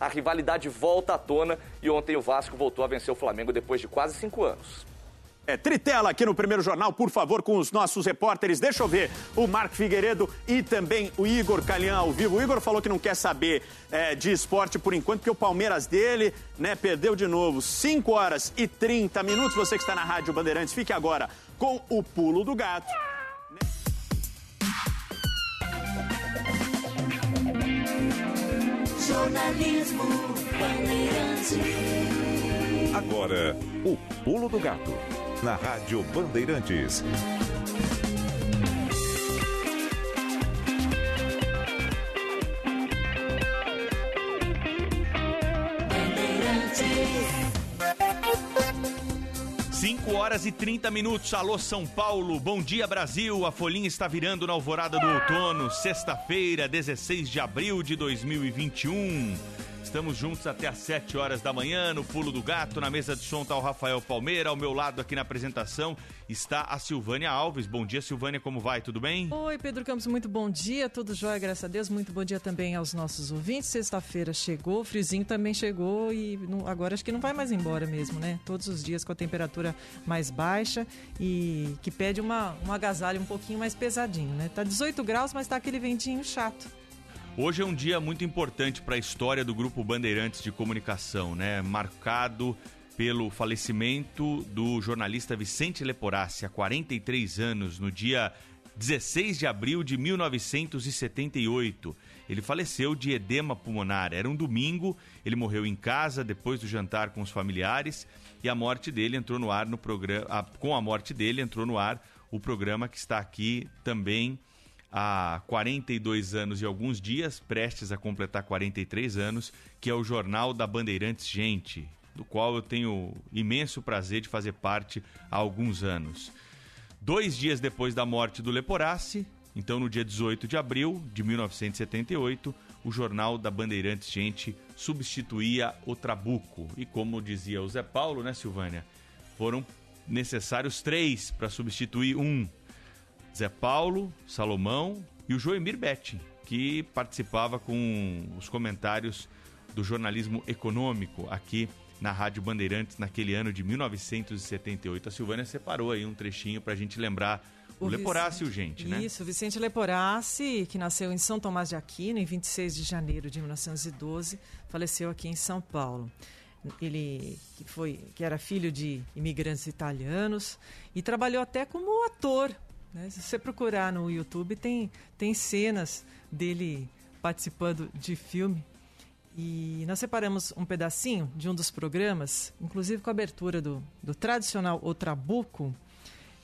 A rivalidade volta à tona e ontem o Vasco voltou a vencer o Flamengo depois de quase cinco anos. É, tritela aqui no primeiro jornal, por favor, com os nossos repórteres. Deixa eu ver o Marco Figueiredo e também o Igor Calhão ao vivo. O Igor falou que não quer saber é, de esporte por enquanto, porque o Palmeiras dele né, perdeu de novo. 5 horas e 30 minutos. Você que está na Rádio Bandeirantes, fique agora com o pulo do gato. Jornalismo Bandeirantes. Agora, o pulo do gato, na Rádio Bandeirantes. Bandeirantes. 5 horas e 30 minutos. Alô, São Paulo. Bom dia, Brasil. A folhinha está virando na alvorada do outono. Sexta-feira, 16 de abril de 2021. Estamos juntos até às 7 horas da manhã no Pulo do Gato. Na mesa de som está o Rafael Palmeira. Ao meu lado aqui na apresentação está a Silvânia Alves. Bom dia, Silvânia. Como vai? Tudo bem? Oi, Pedro Campos, muito bom dia. Tudo jóia, graças a Deus. Muito bom dia também aos nossos ouvintes. Sexta-feira chegou, o friozinho também chegou e não- agora acho que não vai mais embora mesmo, né? Todos os dias com a temperatura mais baixa e que pede uma, um agasalho um pouquinho mais pesadinho, né? Tá 18 graus, mas tá aquele ventinho chato. Hoje é um dia muito importante para a história do Grupo Bandeirantes de Comunicação, né? Marcado pelo falecimento do jornalista Vicente Leporassi, há 43 anos, no dia 16 de abril de 1978. Ele faleceu de edema pulmonar. Era um domingo, ele morreu em casa depois do jantar com os familiares e a morte dele entrou no ar no programa. Com a morte dele entrou no ar o programa que está aqui também há 42 anos e alguns dias, prestes a completar 43 anos, que é o Jornal da Bandeirantes Gente, do qual eu tenho imenso prazer de fazer parte há alguns anos. Dois dias depois da morte do Leporassi, então no dia 18 de abril de 1978, o Jornal da Bandeirantes Gente substituía o Trabuco. E como dizia o Zé Paulo, né, Silvânia? Foram necessários três para substituir um. Zé Paulo, Salomão e o Joemir Betti, que participava com os comentários do jornalismo econômico aqui na Rádio Bandeirantes naquele ano de 1978. A Silvânia separou aí um trechinho para a gente lembrar o, Leporassi, o gente, né? Isso, Vicente Leporassi, que nasceu em São Tomás de Aquino em 26 de janeiro de 1912, faleceu aqui em São Paulo. Ele que foi que era filho de imigrantes italianos e trabalhou até como ator. Né? Se você procurar no YouTube, tem, tem cenas dele participando de filme. E nós separamos um pedacinho de um dos programas, inclusive com a abertura do, do tradicional O Trabuco,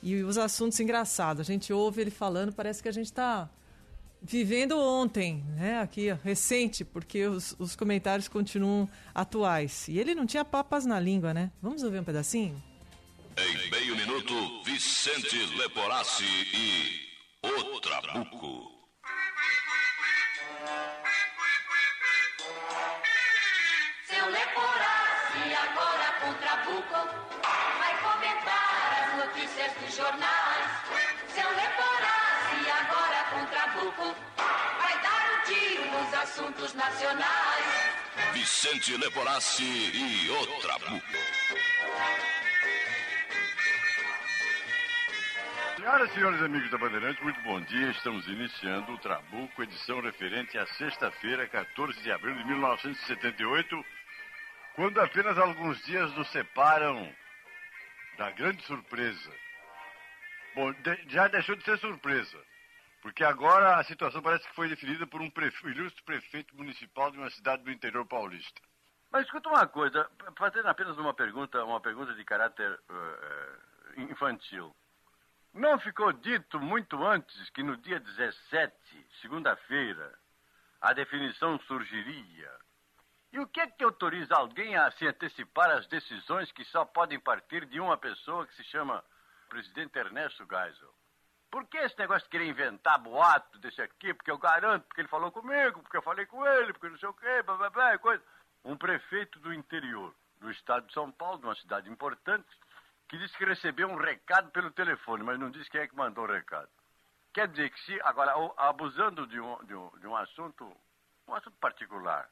e os assuntos engraçados. A gente ouve ele falando, parece que a gente está vivendo ontem, né? Aqui, recente, porque os, os comentários continuam atuais. E ele não tinha papas na língua, né? Vamos ouvir um pedacinho? Em meio minuto, Vicente Leporassi e o Trabuco. Seu Leporassi agora com Trabuco vai comentar as notícias dos jornais. Seu Leporassi agora com Trabuco vai dar um tiro nos assuntos nacionais. Vicente Leporassi e o Trabuco. Senhoras e senhores amigos da Bandeirantes, muito bom dia. Estamos iniciando o Trabuco, edição referente à sexta-feira, 14 de abril de 1978, quando apenas alguns dias nos separam da grande surpresa. Bom, de- já deixou de ser surpresa, porque agora a situação parece que foi definida por um prefe- ilustre prefeito municipal de uma cidade do interior paulista. Mas escuta uma coisa, fazendo apenas uma pergunta, uma pergunta de caráter eh, infantil. Não ficou dito muito antes que no dia 17, segunda-feira, a definição surgiria E o que é que autoriza alguém a se antecipar às decisões que só podem partir de uma pessoa que se chama presidente Ernesto Geisel? Por que esse negócio de querer inventar boato desse aqui? Porque eu garanto, porque ele falou comigo, porque eu falei com ele, porque não sei o quê, blá, blá, blá, coisa. Um prefeito do interior do estado de São Paulo, de uma cidade importante, que disse que recebeu um recado pelo telefone, mas não disse quem é que mandou o recado. Quer dizer que se, agora, abusando de um, de um, de um assunto, um assunto particular,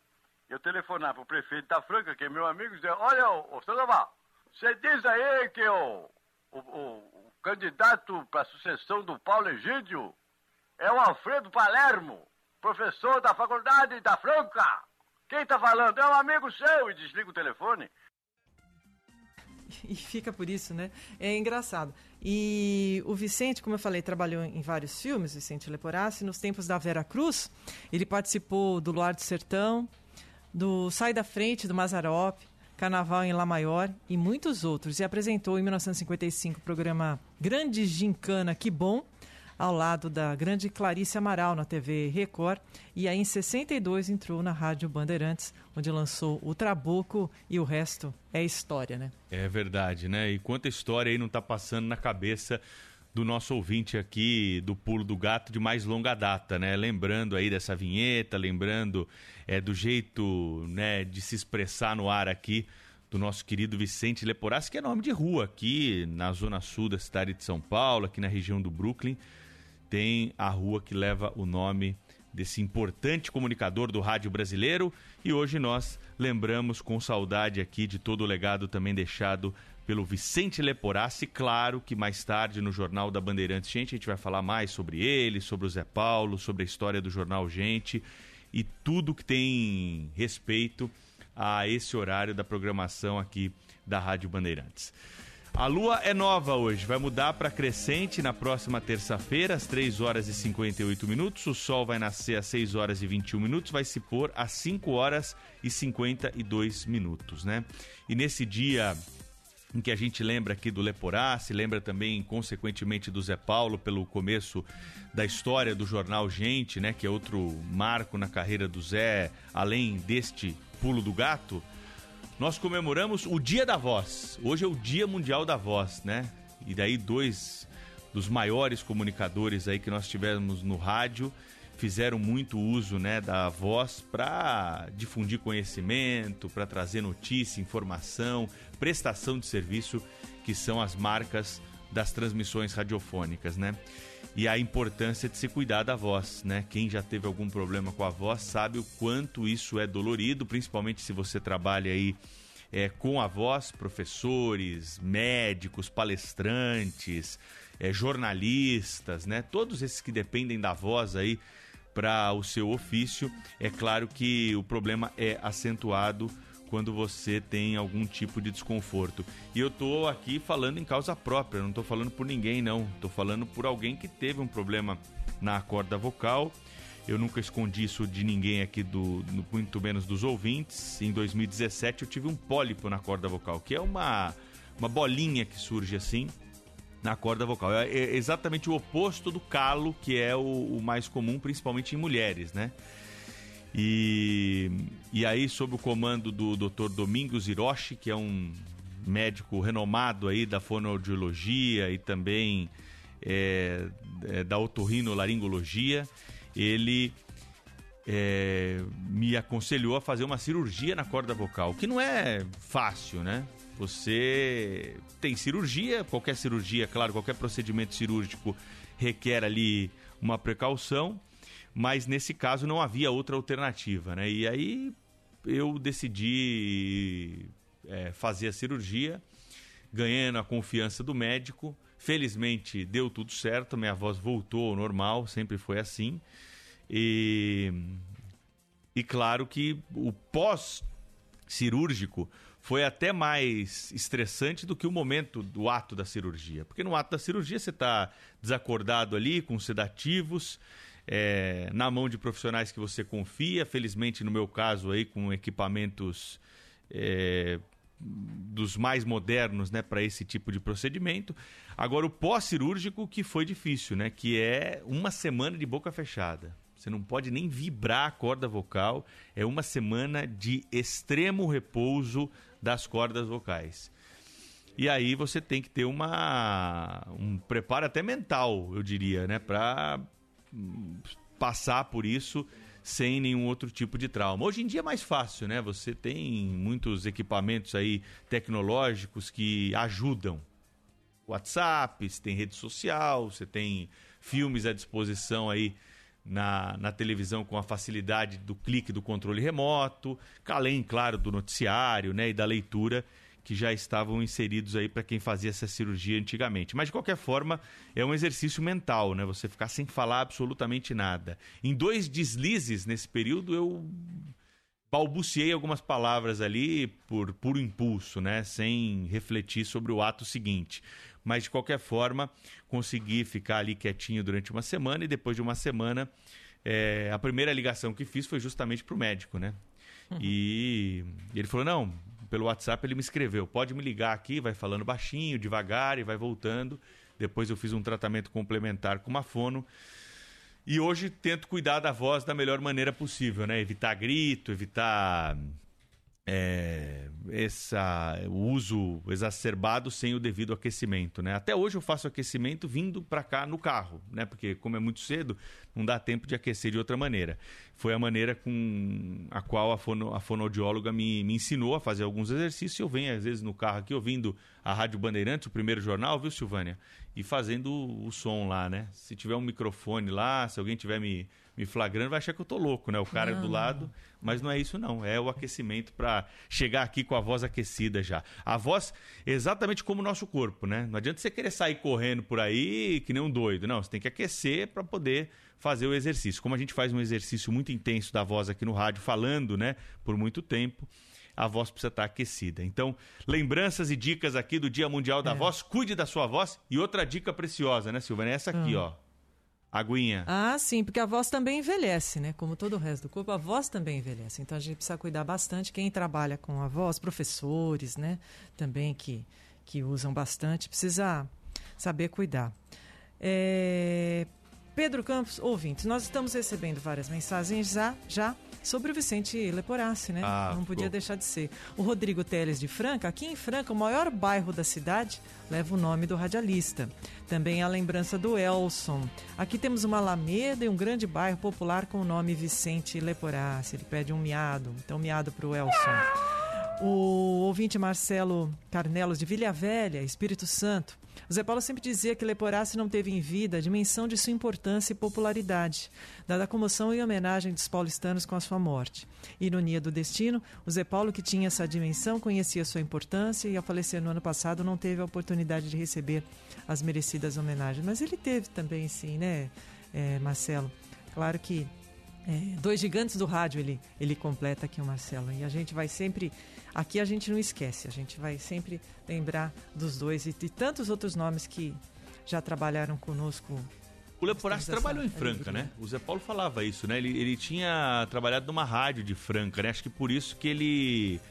eu telefonar para o prefeito da Franca, que é meu amigo, e dizer, olha, ô, ô Sandoval, você diz aí que o, o, o, o candidato para a sucessão do Paulo Egídio é o Alfredo Palermo, professor da faculdade da Franca. Quem está falando? É um amigo seu e desliga o telefone. E fica por isso, né? É engraçado. E o Vicente, como eu falei, trabalhou em vários filmes, Vicente Leporassi. Nos tempos da Vera Cruz, ele participou do Luar do Sertão, do Sai da Frente, do Mazarop, Carnaval em Lá Maior e muitos outros. E apresentou em 1955 o programa Grande Gincana Que Bom, ao lado da grande Clarice Amaral na TV Record. E aí em 62 entrou na Rádio Bandeirantes, onde lançou o Trabuco e o resto é história, né? É verdade, né? E quanta história aí não está passando na cabeça do nosso ouvinte aqui do Pulo do Gato de mais longa data, né? Lembrando aí dessa vinheta, lembrando é, do jeito né, de se expressar no ar aqui do nosso querido Vicente Leporassi, que é nome de rua aqui na zona sul da cidade de São Paulo, aqui na região do Brooklyn, tem a rua que leva o nome desse importante comunicador do rádio brasileiro e hoje nós lembramos com saudade aqui de todo o legado também deixado pelo Vicente Leporassi. Claro que mais tarde no Jornal da Bandeirantes Gente a gente vai falar mais sobre ele, sobre o Zé Paulo, sobre a história do jornal Gente e tudo que tem respeito a esse horário da programação aqui da Rádio Bandeirantes. A lua é nova hoje, vai mudar para crescente na próxima terça-feira, às 3 horas e 58 minutos. O sol vai nascer às 6 horas e 21 minutos, vai se pôr às 5 horas e 52 minutos, né? E nesse dia em que a gente lembra aqui do Leporá, se lembra também, consequentemente, do Zé Paulo pelo começo da história do jornal Gente, né, que é outro marco na carreira do Zé, além deste pulo do gato. Nós comemoramos o Dia da Voz. Hoje é o Dia Mundial da Voz, né? E daí dois dos maiores comunicadores aí que nós tivemos no rádio fizeram muito uso né, da voz para difundir conhecimento, para trazer notícia, informação, prestação de serviço, que são as marcas das transmissões radiofônicas, né? E a importância de se cuidar da voz, né? Quem já teve algum problema com a voz sabe o quanto isso é dolorido, principalmente se você trabalha aí é, com a voz, professores, médicos, palestrantes, é, jornalistas, né? Todos esses que dependem da voz aí para o seu ofício. É claro que o problema é acentuado quando você tem algum tipo de desconforto. E eu estou aqui falando em causa própria, não estou falando por ninguém, não. Estou falando por alguém que teve um problema na corda vocal. Eu nunca escondi isso de ninguém aqui, do, muito menos dos ouvintes. Em 2017 eu tive um pólipo na corda vocal, que é uma, uma bolinha que surge assim na corda vocal. É, é exatamente o oposto do calo, que é o, o mais comum, principalmente em mulheres, né? E, e aí, sob o comando do Dr. Domingos Hiroshi, que é um médico renomado aí da fonoaudiologia e também é, é, da otorrinolaringologia, ele é, me aconselhou a fazer uma cirurgia na corda vocal, que não é fácil, né? Você tem cirurgia, qualquer cirurgia, claro, qualquer procedimento cirúrgico requer ali uma precaução, mas nesse caso não havia outra alternativa, né? E aí eu decidi é, fazer a cirurgia, ganhando a confiança do médico. Felizmente deu tudo certo, minha voz voltou ao normal, sempre foi assim. E, e claro que o pós-cirúrgico foi até mais estressante do que o momento do ato da cirurgia. Porque no ato da cirurgia você está desacordado ali, com sedativos, é, na mão de profissionais que você confia. Felizmente, no meu caso, aí, com equipamentos é, dos mais modernos né, para esse tipo de procedimento. Agora, o pós-cirúrgico que foi difícil, né? Que é uma semana de boca fechada Você não pode nem vibrar a corda vocal. É uma semana de extremo repouso das cordas vocais. E aí você tem que ter uma um preparo até mental, eu diria, né, para passar por isso sem nenhum outro tipo de trauma. Hoje em dia é mais fácil, né? Você tem muitos equipamentos aí tecnológicos que ajudam. WhatsApp, você tem rede social, você tem filmes à disposição aí na, na televisão com a facilidade do clique do controle remoto, além, claro, do noticiário né, e da leitura que já estavam inseridos aí para quem fazia essa cirurgia antigamente. Mas de qualquer forma, é um exercício mental, né? Você ficar sem falar absolutamente nada. Em dois deslizes nesse período eu balbuciei algumas palavras ali por puro impulso, né, sem refletir sobre o ato seguinte. Mas de qualquer forma, consegui ficar ali quietinho durante uma semana e depois de uma semana, é, a primeira ligação que fiz foi justamente para o médico, né? Uhum. E ele falou: não, pelo WhatsApp ele me escreveu, pode me ligar aqui, vai falando baixinho, devagar e vai voltando. Depois eu fiz um tratamento complementar com uma fono. E hoje tento cuidar da voz da melhor maneira possível, né? Evitar grito, evitar é, essa, o uso exacerbado sem o devido aquecimento. Né? Até hoje eu faço aquecimento vindo para cá no carro, né? porque como é muito cedo, não dá tempo de aquecer de outra maneira. Foi a maneira com a qual a, fono, a fonoaudióloga me, me ensinou a fazer alguns exercícios. Eu venho às vezes no carro aqui ouvindo a Rádio Bandeirantes, o primeiro jornal, viu Silvânia? E fazendo o, som lá, né? Se tiver um microfone lá, se alguém tiver me me flagrando, vai achar que eu tô louco, né? O cara não. do lado. Mas não é isso, não. É o aquecimento para chegar aqui com a voz aquecida já. A voz, exatamente como o nosso corpo, né? Não adianta você querer sair correndo por aí que nem um doido. Não, você tem que aquecer para poder fazer o exercício. Como a gente faz um exercício muito intenso da voz aqui no rádio, falando, né? Por muito tempo a voz precisa estar aquecida. Então, lembranças e dicas aqui do Dia Mundial da é. Voz, cuide da sua voz. E outra dica preciosa, né, Silvana? É essa aqui, hum. ó. Aguinha. Ah, sim, porque a voz também envelhece, né? Como todo o resto do corpo, a voz também envelhece. Então a gente precisa cuidar bastante. Quem trabalha com a voz, professores, né? Também que, que usam bastante, precisa saber cuidar. É... Pedro Campos, ouvintes, nós estamos recebendo várias mensagens já, já sobre o Vicente Leporassi, né? Ah, Não podia pô. deixar de ser. O Rodrigo Teles de Franca, aqui em Franca, o maior bairro da cidade, leva o nome do radialista. Também a lembrança do Elson. Aqui temos uma alameda e um grande bairro popular com o nome Vicente Leporassi. Ele pede um miado, então miado para o Elson. O ouvinte Marcelo Carnelos de Vilha Velha, Espírito Santo. Zé Paulo sempre dizia que Leporassi não teve em vida a dimensão de sua importância e popularidade, dada a comoção e homenagem dos paulistanos com a sua morte. Ironia do destino, o Zé Paulo, que tinha essa dimensão, conhecia sua importância e, ao falecer no ano passado, não teve a oportunidade de receber as merecidas homenagens. Mas ele teve também, sim, né, é, Marcelo? Claro que é, dois gigantes do rádio ele, ele completa aqui o Marcelo. E a gente vai sempre. Aqui a gente não esquece, a gente vai sempre lembrar dos dois e de tantos outros nomes que já trabalharam conosco. O Leporassi trabalhou em Franca, né? O Zé Paulo falava isso, né? Ele, ele tinha trabalhado numa rádio de Franca, né? Acho que por isso que ele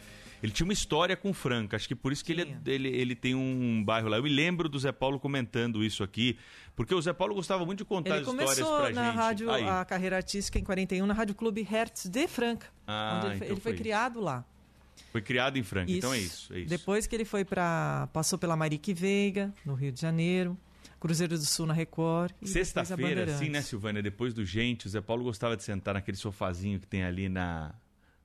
ele tinha uma história com Franca, acho que por isso que ele, ele, ele tem um bairro lá. Eu me lembro do Zé Paulo comentando isso aqui, porque o Zé Paulo gostava muito de contar ele histórias pra gente. Ele começou na rádio, Aí. a carreira artística em 41, na Rádio Clube Hertz de Franca, ah, onde ele, então ele foi, foi criado lá. Foi criado em Franca, isso. então é isso, é isso. Depois que ele foi para passou pela Marique Veiga, no Rio de Janeiro, Cruzeiro do Sul na Record. Sexta-feira, assim, né, Silvânia? Depois do Gente, o Zé Paulo gostava de sentar naquele sofazinho que tem ali na,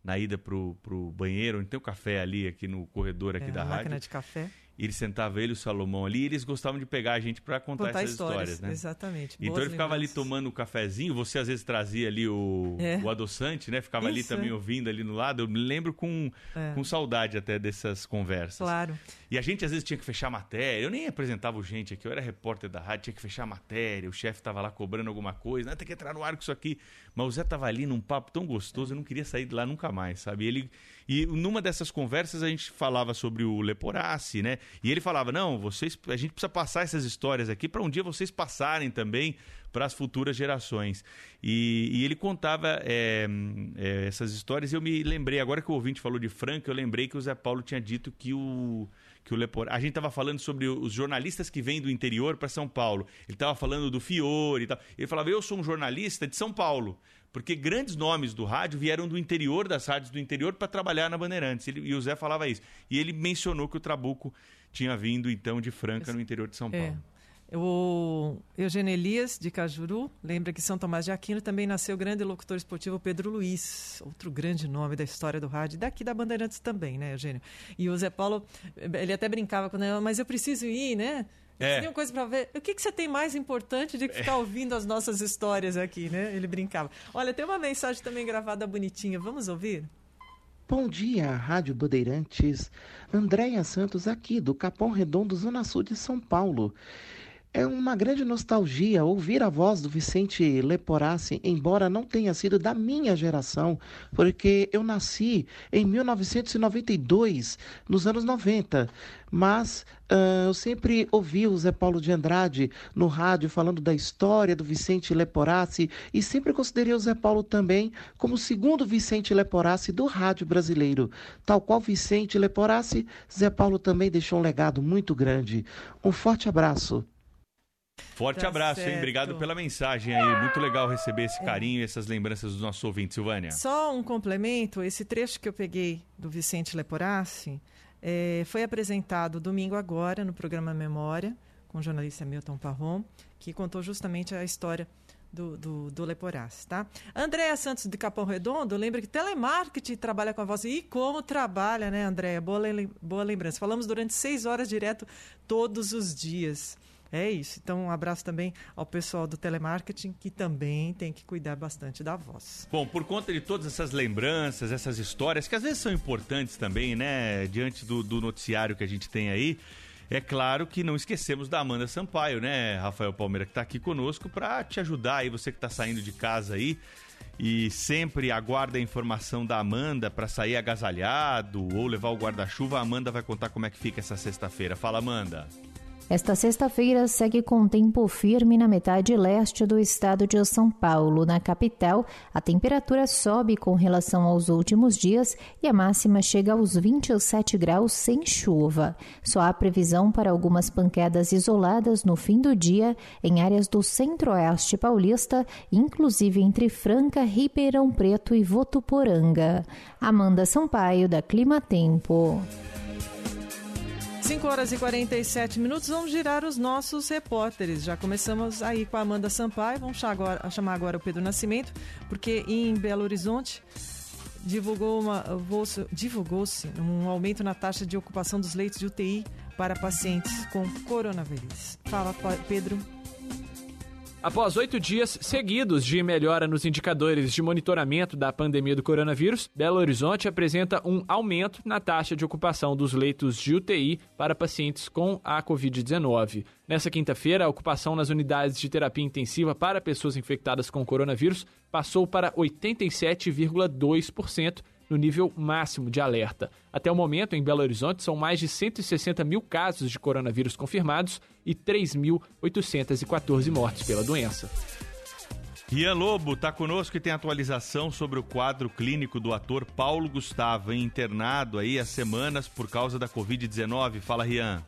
na ida pro, pro banheiro, onde tem o café ali, aqui no corredor aqui é, da rádio. máquina de café. E ele sentava ele e o Salomão ali, e eles gostavam de pegar a gente para contar, contar, essas histórias, histórias, né? Exatamente. Então Boas ele ficava lembranças. ali tomando o um cafezinho, você às vezes trazia ali o, é. o adoçante, né? Ficava Isso, ali também é. ouvindo ali no lado. Eu me lembro com, é. com saudade até dessas conversas. Claro. E a gente às vezes tinha que fechar matéria. Eu nem apresentava o gente aqui, eu era repórter da rádio, tinha que fechar matéria. O chefe estava lá cobrando alguma coisa, ah, tem que entrar no ar com isso aqui. Mas o Zé tava ali num papo tão gostoso, eu não queria sair de lá nunca mais, sabe? Ele, e numa dessas conversas a gente falava sobre o Leporassi, né? E ele falava: não, vocês, a gente precisa passar essas histórias aqui para um dia vocês passarem também para as futuras gerações. E, e ele contava é, é, essas histórias e eu me lembrei, agora que o ouvinte falou de Franca, eu lembrei que o Zé Paulo tinha dito que o que o Lepor... A gente estava falando sobre os jornalistas que vêm do interior para São Paulo. Ele estava falando do Fiore e tal. Ele falava, eu sou um jornalista de São Paulo, Porque grandes nomes do rádio vieram do interior das rádios do interior para trabalhar na Bandeirantes. Ele, e o Zé falava isso. E ele mencionou que o Trabuco tinha vindo então de Franca, no interior de São É. Paulo. O Eugênio Elias, de Cajuru, lembra que São Tomás de Aquino também nasceu o grande locutor esportivo Pedro Luiz, outro grande nome da história do rádio, daqui da Bandeirantes também, né, Eugênio? E o Zé Paulo, ele até brincava com ela, mas eu preciso ir, né? É. Tem coisa para ver. O que, que você tem mais importante de que ficar ouvindo as nossas histórias aqui, né? Ele brincava. Olha, tem uma mensagem também gravada bonitinha. Vamos ouvir? Bom dia, Rádio Bandeirantes. Andréia Santos aqui, do Capão Redondo, Zona Sul de São Paulo. É uma grande nostalgia ouvir a voz do Vicente Leporassi, embora não tenha sido da minha geração, porque eu nasci em 1992, nos anos 90. Mas ah, eu sempre ouvi o Zé Paulo de Andrade no rádio falando da história do Vicente Leporassi e sempre considerei o Zé Paulo também como o segundo Vicente Leporassi do rádio brasileiro. Tal qual Vicente Leporassi, Zé Paulo também deixou um legado muito grande. Um forte abraço. Forte Tá abraço, hein? certo. Obrigado pela mensagem aí. Muito legal receber esse carinho e essas lembranças dos nossos ouvintes, Silvânia. Só um complemento, esse trecho que eu peguei do Vicente Leporassi eh, foi apresentado domingo agora no programa Memória, com o jornalista Milton Parron, que contou justamente a história do, do, do Leporassi, tá? Andréa Santos de Capão Redondo, lembra que telemarketing trabalha com a voz. E como trabalha, né, Andréa? Boa, boa lembrança. Falamos durante seis horas direto todos os dias. É isso. Então, um abraço também ao pessoal do telemarketing, que também tem que cuidar bastante da voz. Bom, por conta de todas essas lembranças, essas histórias, que às vezes são importantes também, né? Diante do, do noticiário que a gente tem aí. É claro que não esquecemos da Amanda Sampaio, né, Rafael Palmeira, que está aqui conosco para te ajudar aí, você que está saindo de casa aí e sempre aguarda a informação da Amanda para sair agasalhado ou levar o guarda-chuva. A Amanda vai contar como é que fica essa sexta-feira. Fala, Amanda. Esta sexta-feira segue com tempo firme na metade leste do estado de São Paulo. Na capital, a temperatura sobe com relação aos últimos dias e a máxima chega aos 27 graus sem chuva. Só há previsão para algumas pancadas isoladas no fim do dia em áreas do centro-oeste paulista, inclusive entre Franca, Ribeirão Preto e Votuporanga. Amanda Sampaio, da Clima Tempo. 5 horas e 47 minutos, vamos girar os nossos repórteres. Já começamos aí com a Amanda Sampaio, vamos chamar agora, o Pedro Nascimento, porque em Belo Horizonte divulgou uma- divulgou-se um aumento na taxa de ocupação dos leitos de UTI para pacientes com coronavírus. Fala, Pedro. Após oito dias seguidos de melhora nos indicadores de monitoramento da pandemia do coronavírus, Belo Horizonte apresenta um aumento na taxa de ocupação dos leitos de UTI para pacientes com a Covid-19. Nessa quinta-feira, a ocupação nas unidades de terapia intensiva para pessoas infectadas com coronavírus passou para 87,2%. No nível máximo de alerta. Até o momento, em Belo Horizonte, são mais de 160 mil casos de coronavírus confirmados e 3.814 mortes pela doença. Rian Lobo está conosco e tem atualização sobre o quadro clínico do ator Paulo Gustavo, internado aí há semanas por causa da Covid-19. Fala, Rian.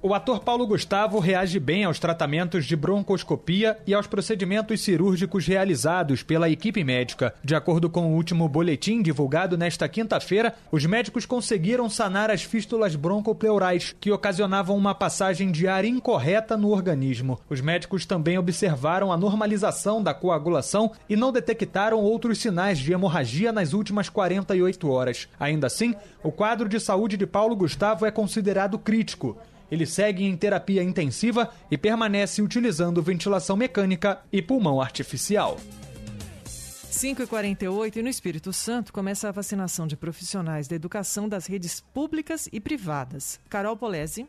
O ator Paulo Gustavo reage bem aos tratamentos de broncoscopia e aos procedimentos cirúrgicos realizados pela equipe médica. De acordo com o último boletim divulgado nesta quinta-feira, os médicos conseguiram sanar as fístulas broncopleurais, que ocasionavam uma passagem de ar incorreta no organismo. Os médicos também observaram a normalização da coagulação e não detectaram outros sinais de hemorragia nas últimas 48 horas. Ainda assim, o quadro de saúde de Paulo Gustavo é considerado crítico. Ele segue em terapia intensiva e permanece utilizando ventilação mecânica e pulmão artificial. 5 e 48 no Espírito Santo começa a vacinação de profissionais da educação das redes públicas e privadas. Carol Polese.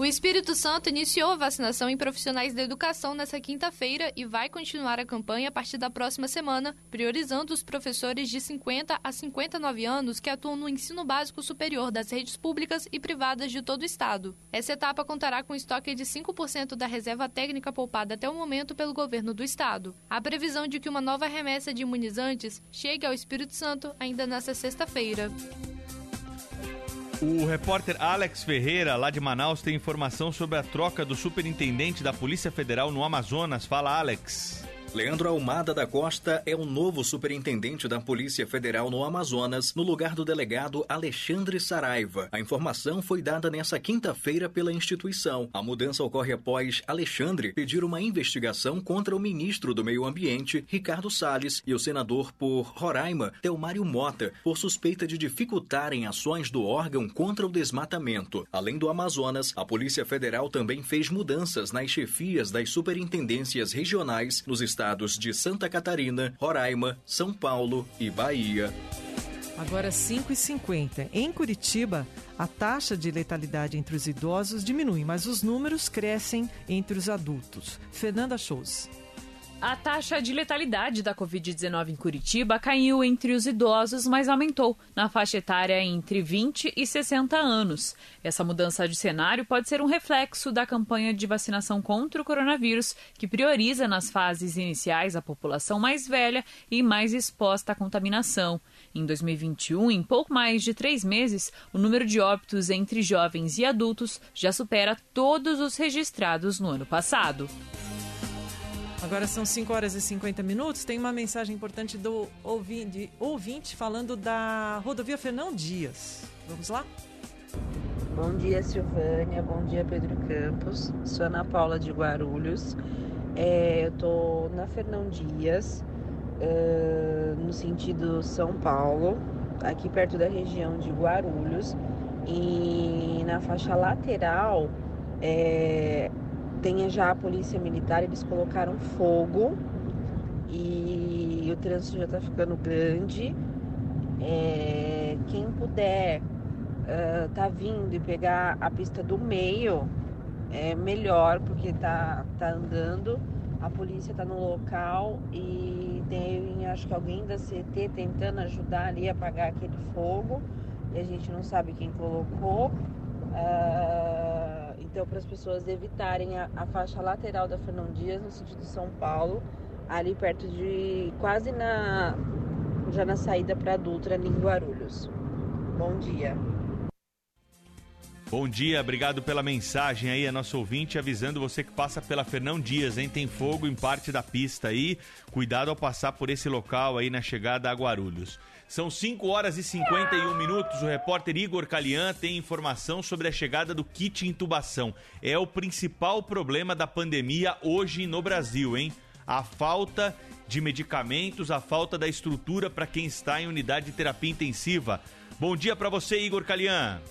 O Espírito Santo iniciou a vacinação em profissionais da educação nesta quinta-feira e vai continuar a campanha a partir da próxima semana, priorizando os professores de 50 a 59 anos que atuam no ensino básico superior das redes públicas e privadas de todo o estado. Essa etapa contará com estoque de 5% da reserva técnica poupada até o momento pelo governo do estado. Há previsão de que uma nova remessa de imunizantes chegue ao Espírito Santo ainda nesta sexta-feira. O repórter Alex Ferreira, lá de Manaus, tem informação sobre a troca do superintendente da Polícia Federal no Amazonas. Fala, Alex. Leandro Almada da Costa é o novo superintendente da Polícia Federal no Amazonas, no lugar do delegado Alexandre Saraiva. A informação foi dada nessa quinta-feira pela instituição. A mudança ocorre após Alexandre pedir uma investigação contra o ministro do Meio Ambiente, Ricardo Salles, e o senador por Roraima, Telmário Mota, por suspeita de dificultarem ações do órgão contra o desmatamento. Além do Amazonas, a Polícia Federal também fez mudanças nas chefias das superintendências regionais nos estados de Santa Catarina, Roraima, São Paulo e Bahia. Agora 5,50. Em Curitiba, a taxa de letalidade entre os idosos diminui, mas os números crescem entre os adultos. Fernanda Shows. A taxa de letalidade da Covid-19 em Curitiba caiu entre os idosos, mas aumentou na faixa etária entre 20 e 60 anos. Essa mudança de cenário pode ser um reflexo da campanha de vacinação contra o coronavírus, que prioriza nas fases iniciais a população mais velha e mais exposta à contaminação. Em 2021, em pouco mais de três meses, o número de óbitos entre jovens e adultos já supera todos os registrados no ano passado. Agora são 5 horas e 50 minutos. Tem uma mensagem importante do ouvinte, ouvinte falando da rodovia Fernão Dias. Vamos lá? Bom dia, Silvânia. Bom dia, Pedro Campos. Sou Ana Paula de Guarulhos. É, eu tô na Fernão Dias, uh, no sentido São Paulo, aqui perto da região de Guarulhos. E na faixa lateral, é, tem já a polícia militar, eles colocaram fogo e o trânsito já está ficando grande. É, quem puder uh, tá vindo e pegar a pista do meio é melhor porque tá, tá andando. A polícia está no local e tem acho que alguém da CT tentando ajudar ali a apagar aquele fogo. E a gente não sabe quem colocou. Uh, então, para as pessoas evitarem a, a, faixa lateral da Fernão Dias, no sentido de São Paulo, ali perto de. quase na. já na saída para Dutra, em Guarulhos. Bom dia. Bom dia, obrigado pela mensagem aí, a nosso ouvinte, avisando você que passa pela Fernão Dias, hein? Tem fogo em parte da pista aí. Cuidado ao passar por esse local aí na chegada a Guarulhos. São 5 horas e 51 minutos. O repórter Igor Calian tem informação sobre a chegada do kit intubação. É o principal problema da pandemia hoje no Brasil, hein? A falta de medicamentos, a falta da estrutura para quem está em unidade de terapia intensiva. Bom dia para você, Igor Calian.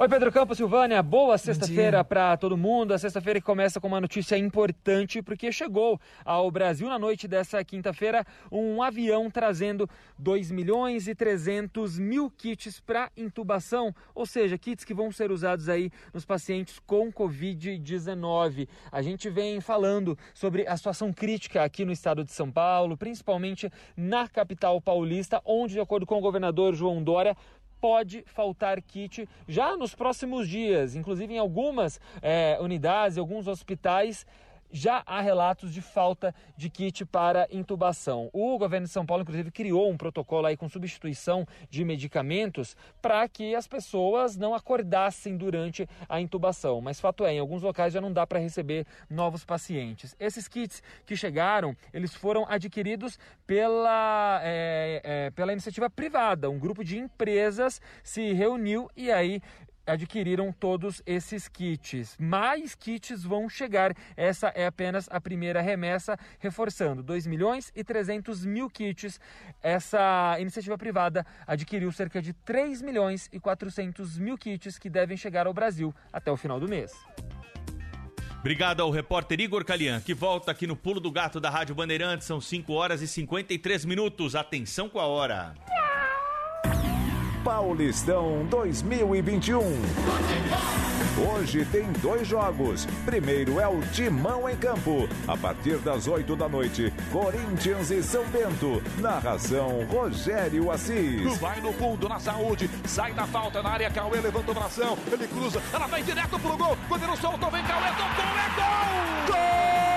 Oi, Pedro Campos, Silvânia. Boa sexta-feira para todo mundo. A sexta-feira começa com uma notícia importante, porque chegou ao Brasil na noite dessa quinta-feira um avião trazendo 2 milhões e 300 mil kits para intubação, ou seja, kits que vão ser usados aí nos pacientes com Covid-19. A gente vem falando sobre a situação crítica aqui no estado de São Paulo, principalmente na capital paulista, onde, de acordo com o governador João Dória, pode faltar kit já nos próximos dias, inclusive em algumas é, unidades, alguns hospitais já há relatos de falta de kit para intubação. O governo de São Paulo, inclusive, criou um protocolo aí com substituição de medicamentos para que as pessoas não acordassem durante a intubação. Mas fato é, em alguns locais já não dá para receber novos pacientes. Esses kits que chegaram, eles foram adquiridos pela, é, é, pela iniciativa privada. Um grupo de empresas se reuniu e aí adquiriram todos esses kits. Mais kits vão chegar. Essa é apenas a primeira remessa, reforçando 2 milhões e 300 mil kits. Essa iniciativa privada adquiriu cerca de 3 milhões e 400 mil kits que devem chegar ao Brasil até o final do mês. Obrigado ao repórter Igor Calian, que volta aqui no Pulo do Gato da Rádio Bandeirantes. São 5 horas e 53 minutos. Atenção com a hora. Paulistão 2021. Hoje tem dois jogos. Primeiro é o Timão em Campo. A partir das 8 da noite, Corinthians e São Bento. Narração Rogério Assis. Vai no fundo, na saúde. Sai da falta na área. Cauê levanta o bração. Ele cruza. Ela vai direto pro gol. Ele solta, vem Cauê. Tocou. É gol! Gol!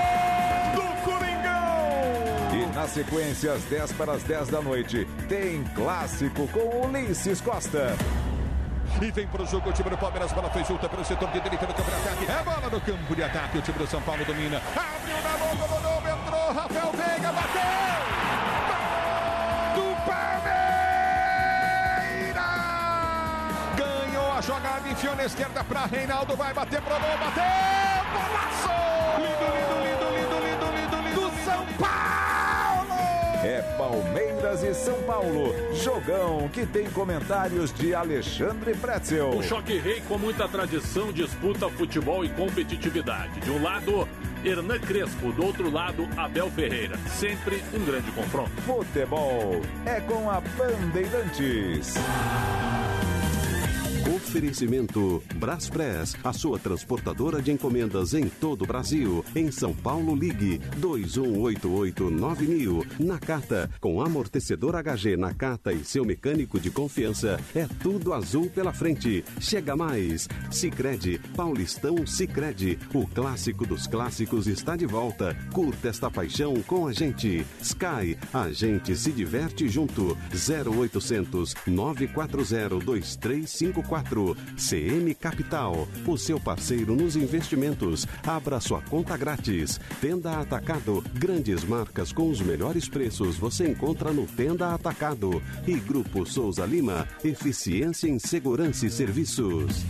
Na sequência, às 10 para as 10 da noite, tem clássico com Ulisses Costa. E vem pro jogo o time do Palmeiras. Bola foi junta pelo setor de direita do campo de ataque. É bola no campo de ataque. O time do São Paulo domina. Abriu na boca, rodou, entrou. Rafael Veiga bateu. Do Palmeiras! Ganhou a jogada, enfiou na esquerda para Reinaldo. Vai bater pro gol, bateu! Golaço! Lindo, lindo, lindo, lindo, lindo, lindo, lindo. Do São Paulo! É Palmeiras e São Paulo. Jogão que tem comentários de Alexandre Pretzel. O Choque Rei, com muita tradição, disputa futebol e competitividade. De um lado, Hernan Crespo, do outro lado, Abel Ferreira. Sempre um grande confronto. Futebol é com a Bandeirantes. Oferecimento Braspress, a sua transportadora de encomendas em todo o Brasil. Em São Paulo, ligue 21889000. Nakata, com amortecedor HG Nakata e seu mecânico de confiança, é tudo azul pela frente. Chega mais. Sicredi, Paulistão Sicredi, o clássico dos clássicos está de volta. Curta esta paixão com a gente. Sky, a gente se diverte junto. 0800 940 2354 CM Capital, o seu parceiro nos investimentos. Abra sua conta grátis. Tenda Atacado, grandes marcas com os melhores preços você encontra no Tenda Atacado. E Grupo Souza Lima, eficiência em segurança e serviços.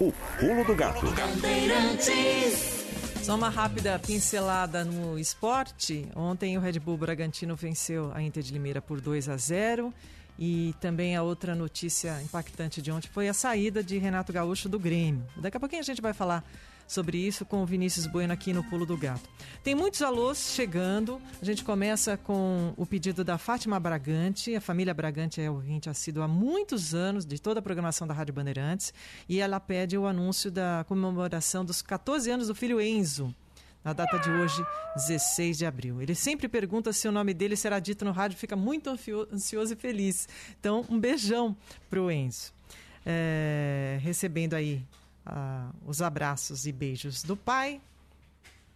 O pulo do gato. Só uma rápida pincelada no esporte. Ontem o Red Bull Bragantino venceu a Inter de Limeira por 2 a 0 e também a outra notícia impactante de ontem foi a saída de Renato Gaúcho do Grêmio. Daqui a pouquinho a gente vai falar sobre isso com o Vinícius Bueno aqui no Pulo do Gato. Tem muitos alôs chegando. A gente começa com o pedido da Fátima Bragante. A família Bragante é ouvinte assíduo há muitos anos de toda a programação da Rádio Bandeirantes. E ela pede o anúncio da comemoração dos 14 anos do filho Enzo na data de hoje, 16 de abril. Ele sempre pergunta se o nome dele será dito no rádio, fica muito ansioso e feliz. Então, um beijão pro Enzo. É, recebendo aí os abraços e beijos do pai,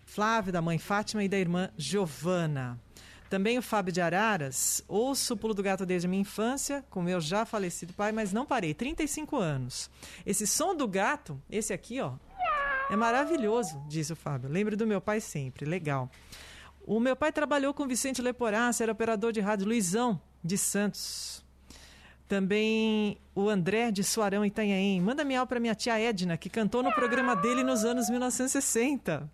Flávio, da mãe Fátima e da irmã Giovana. Também o Fábio de Araras. Ouço o Pulo do Gato desde a minha infância, com meu já falecido pai, mas não parei. 35 anos. Esse som do gato, esse aqui, ó, é maravilhoso, disse o Fábio. Lembro do meu pai sempre, legal. O meu pai trabalhou com Vicente Leporás, era operador de rádio Luizão de Santos. Também o André de Suarão Itanhaém. Manda miau para minha tia Edna, que cantou no programa dele nos anos 1960.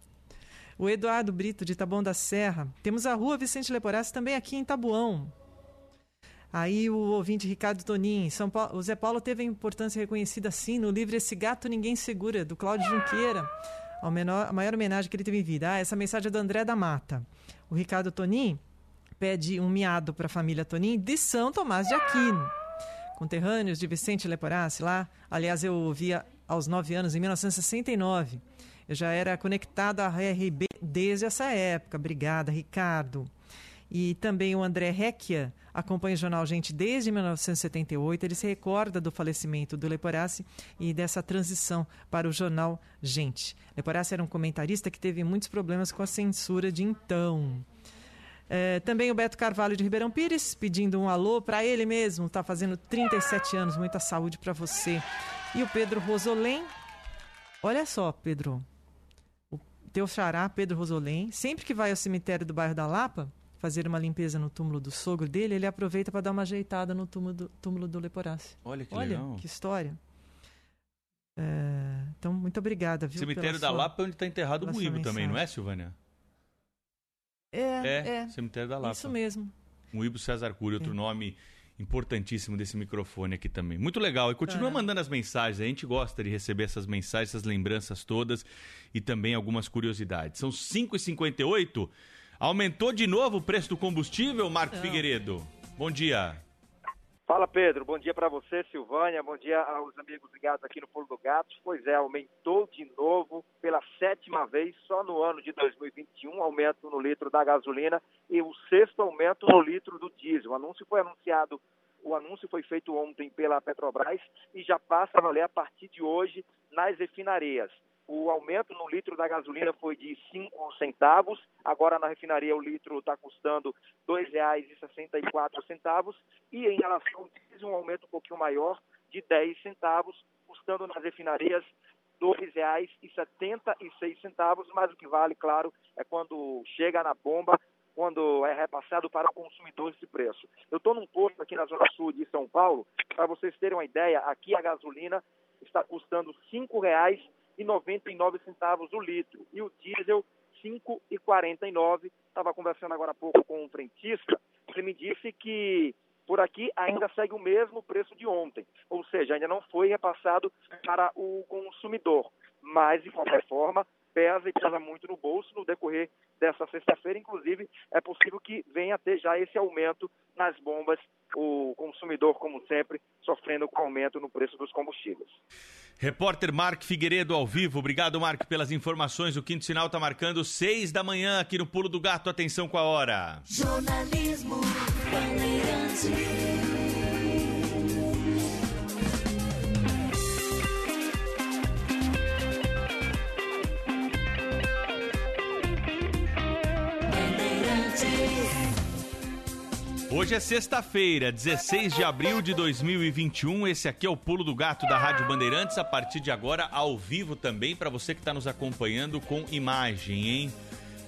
O Eduardo Brito, de Taboão da Serra. Temos a rua Vicente Leporás também aqui em Tabuão. Aí o ouvinte Ricardo Tonin, São Paulo, o Zé Paulo teve a importância reconhecida sim no livro Esse Gato Ninguém Segura, do Cláudio Junqueira, a, menor, a maior homenagem que ele teve em vida. Ah, essa mensagem é do André da Mata. O Ricardo Tonin pede um miado para a família Tonin de São Tomás de Aquino. Conterrâneos de Vicente Leporassi lá. Aliás, eu ouvia aos nove anos, em 1969. Eu já era conectado à RB desde essa época. Obrigada, Ricardo. E também o André Recchia acompanha o jornal Gente desde 1978. Ele se recorda do falecimento do Leporassi e dessa transição para o jornal Gente. Leporassi era um comentarista que teve muitos problemas com a censura de então. É, também o Beto Carvalho de Ribeirão Pires, pedindo um alô para ele mesmo, está fazendo 37 anos, muita saúde para você. E o Pedro Rosolém, olha só, Pedro, o teu xará, Pedro Rosolém, sempre que vai ao cemitério do bairro da Lapa, fazer uma limpeza no túmulo do sogro dele, ele aproveita para dar uma ajeitada no túmulo do, túmulo do Leporassi. Olha que Olha, legal. que história. É, então, muito obrigada. Viu, Cemitério da sua- Lapa é onde está enterrado o Muíbo também, não é. Silvânia? É, É, é. Cemitério da Lapa. Isso mesmo. Muíbo César Cury, outro É. nome importantíssimo desse microfone aqui também. Muito legal. E continua É. mandando as mensagens. A gente gosta de receber essas mensagens, essas lembranças todas e também algumas curiosidades. São 5h58. Aumentou de novo o preço do combustível, Marco Figueiredo? Bom dia. Fala Pedro, bom dia para você, Silvânia, bom dia aos amigos ligados aqui no Pulo do Gato. Pois é, aumentou de novo pela sétima vez só no ano de 2021, aumento no litro da gasolina e o sexto aumento no litro do diesel. O anúncio foi anunciado, o anúncio foi feito ontem pela Petrobras e já passa a valer a partir de hoje nas refinarias. O aumento no litro da gasolina foi de 5 centavos, agora na refinaria o litro está custando R$ 2,64 e em relação ao um aumento um pouquinho maior de 10 centavos, custando nas refinarias R$ 2,76, mas o que vale, claro, é quando chega na bomba, quando é repassado para o consumidor esse preço. Eu estou num posto aqui na Zona Sul de São Paulo, para vocês terem uma ideia, aqui a gasolina está custando R$ 5,99 o litro e o diesel R$ 5,49. Estava conversando agora há pouco com um frentista, ele me disse que por aqui ainda segue o mesmo preço de ontem, ou seja, ainda não foi repassado para o consumidor. Mas, de qualquer forma, pesa e pesa muito no bolso no decorrer dessa sexta-feira. Inclusive, é possível que venha a ter já esse aumento nas bombas, o consumidor, como sempre, sofrendo com aumento no preço dos combustíveis. Repórter Mark Figueiredo ao vivo. Obrigado, Mark, pelas informações. O quinto sinal está marcando seis da manhã aqui no Pulo do Gato. Atenção com a hora. Jornalismo Bandeirantes. Hoje é sexta-feira, 16 de abril de 2021. Esse aqui é o Pulo do Gato da Rádio Bandeirantes. A partir de agora, ao vivo também, para você que está nos acompanhando com imagem, hein?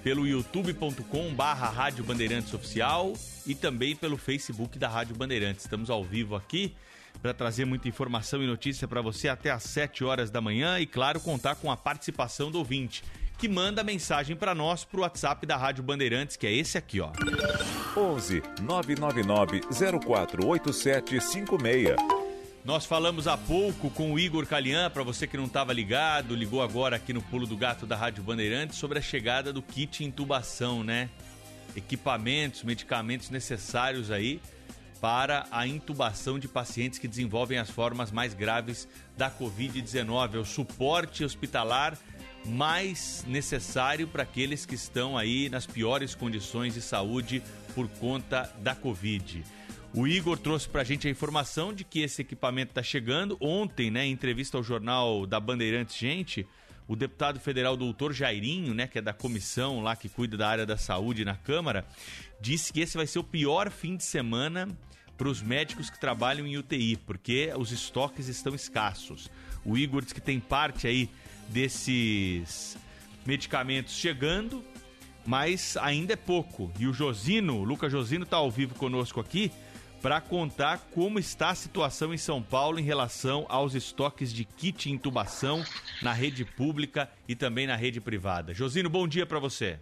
Pelo youtube.com/barra Rádio Bandeirantes Oficial e também pelo Facebook da Rádio Bandeirantes. Estamos ao vivo aqui para trazer muita informação e notícia para você até às 7 horas da manhã e, claro, contar com a participação do ouvinte que manda mensagem para nós pro WhatsApp da Rádio Bandeirantes, que é esse aqui, ó. 11 999 048756. Nós falamos há pouco com o Igor Calian, para você que não estava ligado, ligou agora aqui no Pulo do Gato da Rádio Bandeirantes, sobre a chegada do kit intubação, né? Equipamentos, medicamentos necessários aí para a intubação de pacientes que desenvolvem as formas mais graves da Covid-19. É o suporte hospitalar mais necessário para aqueles que estão aí nas piores condições de saúde por conta da Covid. O Igor trouxe para a gente a informação de que esse equipamento está chegando. Ontem, né, em entrevista ao jornal da Bandeirantes Gente, o deputado federal doutor Jairinho, né, que é da comissão lá que cuida da área da saúde na Câmara, disse que esse vai ser o pior fim de semana para os médicos que trabalham em UTI, porque os estoques estão escassos. O Igor diz que tem parte aí desses medicamentos chegando, mas ainda é pouco. E o Josino, o Lucas Josino, está ao vivo conosco aqui para contar como está a situação em São Paulo em relação aos estoques de kit intubação na rede pública e também na rede privada. Josino, bom dia para você.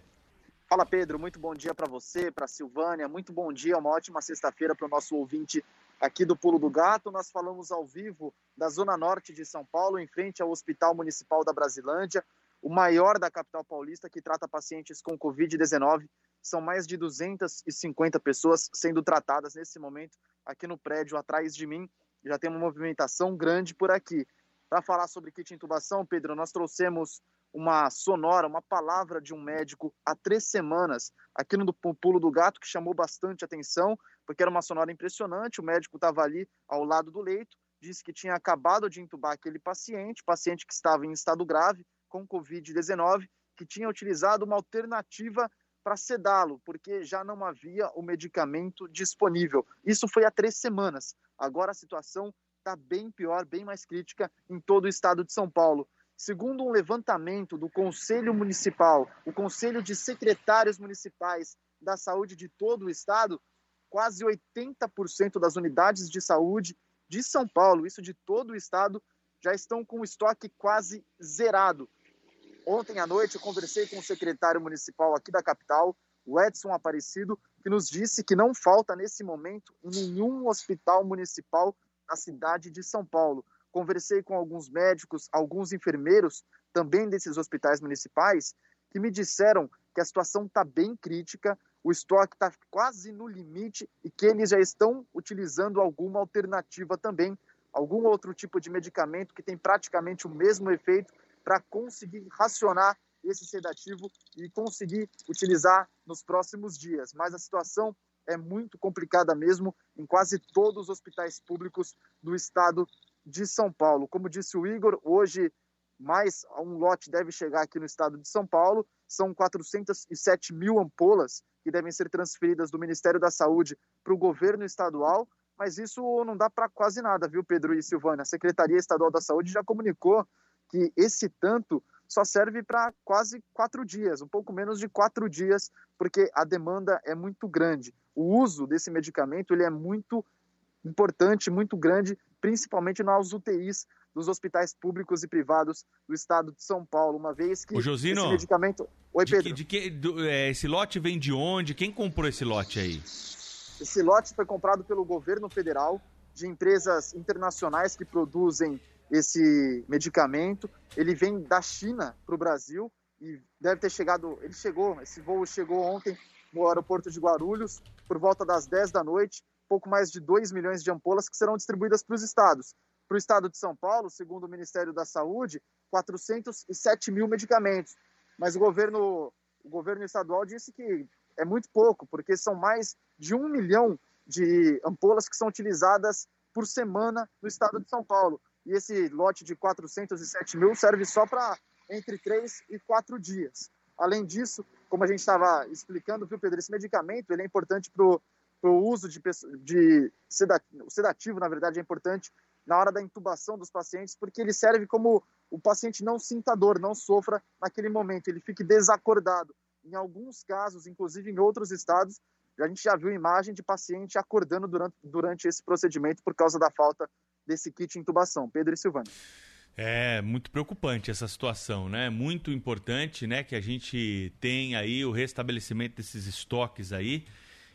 Fala Pedro, muito bom dia para você, para Silvânia, muito bom dia, uma ótima sexta-feira para o nosso ouvinte aqui do Pulo do Gato. Nós falamos ao vivo da Zona Norte de São Paulo, em frente ao Hospital Municipal da Brasilândia, o maior da capital paulista que trata pacientes com Covid-19. São mais de 250 pessoas sendo tratadas nesse momento aqui no prédio atrás de mim. Já tem uma movimentação grande por aqui. Para falar sobre kit intubação, Pedro, nós trouxemos uma sonora, uma palavra de um médico há três semanas aqui no Pulo do Gato, que chamou bastante atenção, porque era uma sonora impressionante. O médico estava ali ao lado do leito, disse que tinha acabado de intubar aquele paciente, paciente que estava em estado grave com Covid-19, que tinha utilizado uma alternativa para sedá-lo, porque já não havia o medicamento disponível. Isso foi há três semanas. Agora a situação está bem pior, bem mais crítica em todo o estado de São Paulo. Segundo um levantamento do Conselho Municipal, o Conselho de Secretários Municipais da Saúde de todo o estado, quase 80% das unidades de saúde de São Paulo, isso de todo o estado, já estão com o estoque quase zerado. Ontem à noite eu conversei com o secretário municipal aqui da capital, o Edson Aparecido, que nos disse que não falta nesse momento nenhum hospital municipal na cidade de São Paulo. Conversei com alguns médicos, alguns enfermeiros também desses hospitais municipais, que me disseram que a situação está bem crítica, o estoque está quase no limite e que eles já estão utilizando alguma alternativa também, algum outro tipo de medicamento que tem praticamente o mesmo efeito para conseguir racionar esse sedativo e conseguir utilizar nos próximos dias. Mas a situação é muito complicada mesmo em quase todos os hospitais públicos do estado de São Paulo. Como disse o Igor, hoje mais um lote deve chegar aqui no estado de São Paulo. São 407 mil ampolas que devem ser transferidas do Ministério da Saúde para o governo estadual, mas isso não dá para quase nada, viu, Pedro e Silvana? A Secretaria Estadual da Saúde já comunicou que esse tanto só serve para quase quatro dias, um pouco menos de quatro dias, porque a demanda é muito grande. O uso desse medicamento ele é muito importante, muito grande, principalmente nas UTIs dos hospitais públicos e privados do estado de São Paulo, uma vez que Ô, Josino, esse medicamento... Oi, Pedro. De que, de que, do, é, esse lote vem de onde? Quem comprou esse lote aí? Esse lote foi comprado pelo governo federal, de empresas internacionais que produzem esse medicamento. Ele vem da China para o Brasil e deve ter chegado. Ele chegou, esse voo chegou ontem no aeroporto de Guarulhos, por volta das 10 da noite. Pouco mais de 2 milhões de ampolas que serão distribuídas para os estados. Para o estado de São Paulo, segundo o Ministério da Saúde, 407 mil medicamentos. Mas o governo, o governo estadual disse que é muito pouco, porque são mais de um milhão de ampolas que são utilizadas por semana no estado de São Paulo. E esse lote de 407 mil serve só para entre três e quatro dias. Além disso, como a gente estava explicando, viu, Pedro, esse medicamento ele é importante para o uso de, de sedativo, sedativo, na verdade, é importante na hora da intubação dos pacientes, porque ele serve como o paciente não sinta dor, não sofra naquele momento, ele fique desacordado. Em alguns casos, inclusive em outros estados, a gente já viu imagem de paciente acordando durante, durante esse procedimento por causa da falta desse kit intubação. Pedro e Silvana. É muito preocupante essa situação, né? Muito importante, né, que a gente tenha aí o restabelecimento desses estoques aí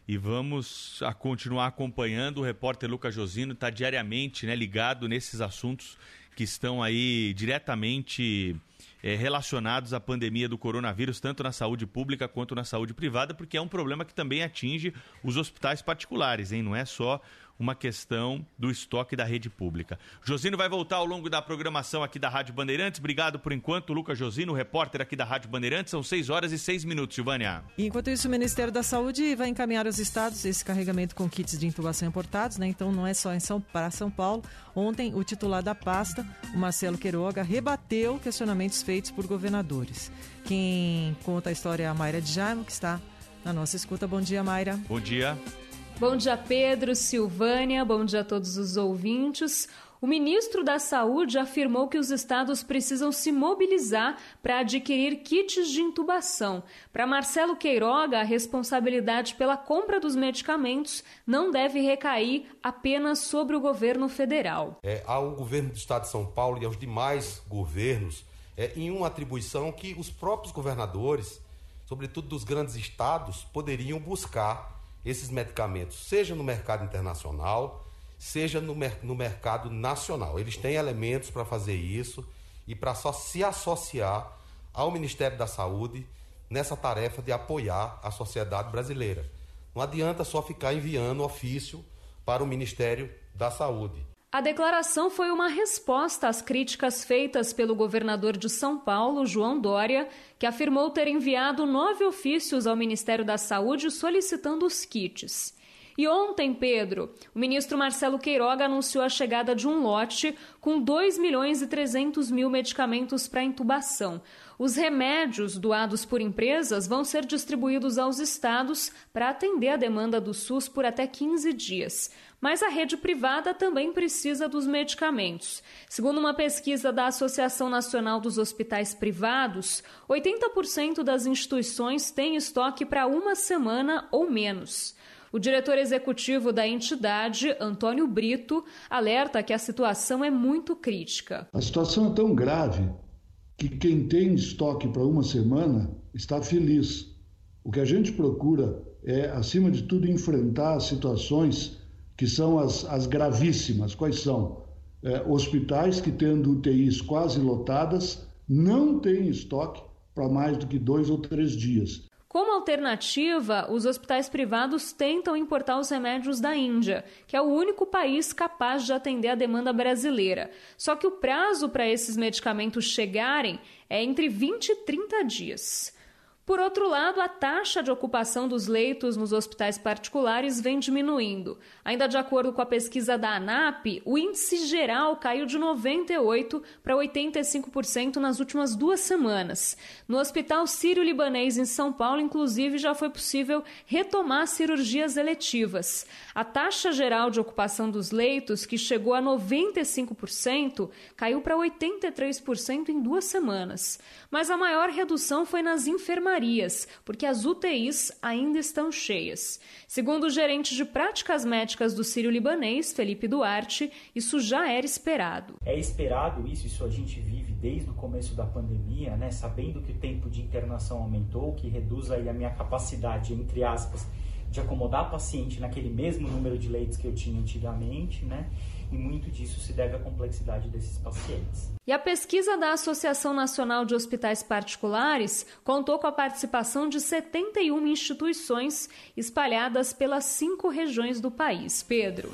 e vamos a continuar acompanhando. O repórter Lucas Josino está diariamente, né, ligado nesses assuntos que estão aí diretamente é, relacionados à pandemia do coronavírus, tanto na saúde pública quanto na saúde privada, porque é um problema que também atinge os hospitais particulares, hein? Não é só uma questão do estoque da rede pública. Josino vai voltar ao longo da programação aqui da Rádio Bandeirantes. Obrigado por enquanto, Lucas Josino, repórter aqui da Rádio Bandeirantes. São 6 horas e 6 minutos, Silvânia. Enquanto isso, o Ministério da Saúde vai encaminhar aos estados esse carregamento com kits de intubação importados, né? Então não é só em São, para São Paulo. Ontem, o titular da pasta, o Marcelo Queiroga, rebateu questionamentos feitos por governadores. Quem conta a história é a Mayra de Jaimo, que está na nossa escuta. Bom dia, Mayra. Bom dia. Bom dia, Pedro, Silvânia, bom dia a todos os ouvintes. O ministro da Saúde afirmou que os estados precisam se mobilizar para adquirir kits de intubação. Para Marcelo Queiroga, a responsabilidade pela compra dos medicamentos não deve recair apenas sobre o governo federal. É, ao governo do estado de São Paulo e aos demais governos, é, em uma atribuição que os próprios governadores, sobretudo dos grandes estados, poderiam buscar esses medicamentos, seja no mercado internacional, seja no, mer no mercado nacional. Eles têm elementos para fazer isso e para só se associar ao Ministério da Saúde nessa tarefa de apoiar a sociedade brasileira. Não adianta só ficar enviando ofício para o Ministério da Saúde. A declaração foi uma resposta às críticas feitas pelo governador de São Paulo, João Dória, que afirmou ter enviado nove ofícios ao Ministério da Saúde solicitando os kits. E ontem, Pedro, o ministro Marcelo Queiroga anunciou a chegada de um lote com 2 milhões e 300 mil medicamentos para intubação. Os remédios doados por empresas vão ser distribuídos aos estados para atender a demanda do SUS por até 15 dias. Mas a rede privada também precisa dos medicamentos. Segundo uma pesquisa da Associação Nacional dos Hospitais Privados, 80% das instituições têm estoque para uma semana ou menos. O diretor executivo da entidade, Antônio Brito, alerta que a situação é muito crítica. A situação é tão grave que quem tem estoque para uma semana está feliz. O que a gente procura é, acima de tudo, enfrentar situações que são as, as gravíssimas. Quais são? É, hospitais que, tendo UTIs quase lotadas, não têm estoque para mais do que dois ou três dias. Como alternativa, os hospitais privados tentam importar os remédios da Índia, que é o único país capaz de atender a demanda brasileira. Só que o prazo para esses medicamentos chegarem é entre 20 e 30 dias. Por outro lado, a taxa de ocupação dos leitos nos hospitais particulares vem diminuindo. Ainda de acordo com a pesquisa da ANAP, o índice geral caiu de 98% para 85% nas últimas duas semanas. No Hospital Sírio-Libanês, em São Paulo, inclusive, já foi possível retomar cirurgias eletivas. A taxa geral de ocupação dos leitos, que chegou a 95%, caiu para 83% em duas semanas. Mas a maior redução foi nas enfermarias enfermarias, porque as UTIs ainda estão cheias. Segundo o gerente de práticas médicas do Sírio Libanês, Felipe Duarte, isso já era esperado. É esperado isso, isso a gente vive desde o começo da pandemia, né, sabendo que o tempo de internação aumentou, que reduz aí a minha capacidade, entre aspas, de acomodar paciente naquele mesmo número de leitos que eu tinha antigamente, né? E muito disso se deve à complexidade desses pacientes. E a pesquisa da Associação Nacional de Hospitais Particulares contou com a participação de 71 instituições espalhadas pelas cinco regiões do país. Pedro.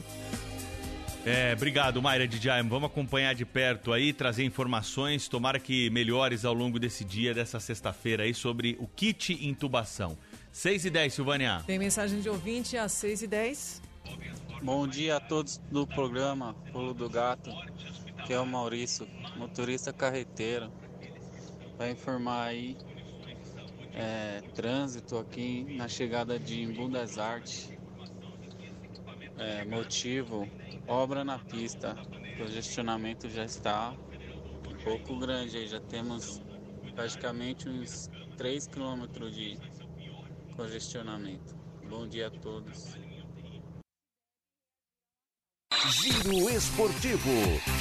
É, obrigado, Mayra de Jaime. Vamos acompanhar de perto aí, trazer informações, tomara que melhores ao longo desse dia, dessa sexta-feira aí, sobre o kit intubação. 6 e 10, Silvânia. Tem mensagem de ouvinte às 6 e 10. Bom dia a todos do programa Pulo do Gato, que é o Maurício, motorista carreteiro. Vai informar aí é, trânsito aqui na chegada de Imbu das Artes. É, motivo, obra na pista. O congestionamento já está um pouco grande aí, já temos praticamente uns 3 quilômetros de congestionamento. Bom dia a todos. Giro Esportivo.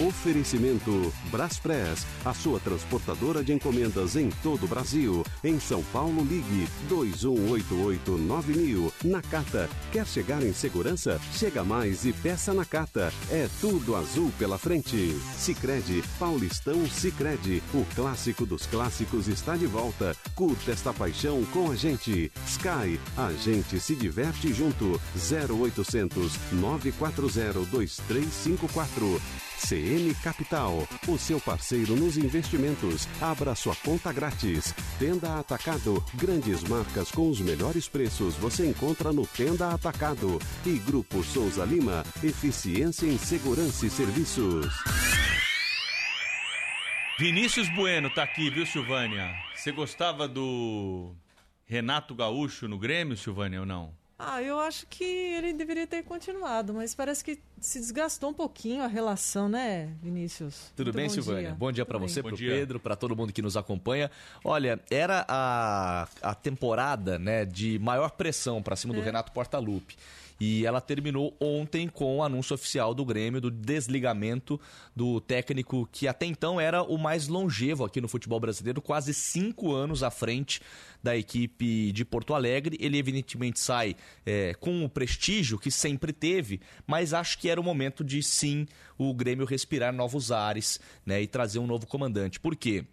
Oferecimento Braspress, a sua transportadora de encomendas em todo o Brasil. Em São Paulo, ligue 21889000. Nakata, quer chegar em segurança? Chega mais e peça na Cata. É tudo azul pela frente. Sicredi, Paulistão Sicredi, o clássico dos clássicos está de volta. Curta esta paixão com a gente. Sky, a gente se diverte junto. 0800 940 2354. CM Capital, o seu parceiro nos investimentos. Abra sua conta grátis. Tenda Atacado, grandes marcas com os melhores preços você encontra no Tenda Atacado. E Grupo Souza Lima, eficiência em segurança e serviços. Vinícius Bueno tá aqui, viu, Silvânia? Você gostava do Renato Gaúcho no Grêmio, Silvânia, ou não? Ah, eu acho que ele deveria ter continuado, mas parece que se desgastou um pouquinho a relação, né, Vinícius? Tudo Muito bem, bom Silvânia? dia. Bom dia para você, para o Pedro, para todo mundo que nos acompanha. Olha, era a, a temporada né, de maior pressão para cima do É. Renato Portaluppi. E ela terminou ontem com o anúncio oficial do Grêmio do desligamento do técnico que até então era o mais longevo aqui no futebol brasileiro, quase cinco anos à frente da equipe de Porto Alegre. Ele evidentemente sai é, com o prestígio que sempre teve, mas acho que era o momento de sim o Grêmio respirar novos ares né, e trazer um novo comandante. Por quê?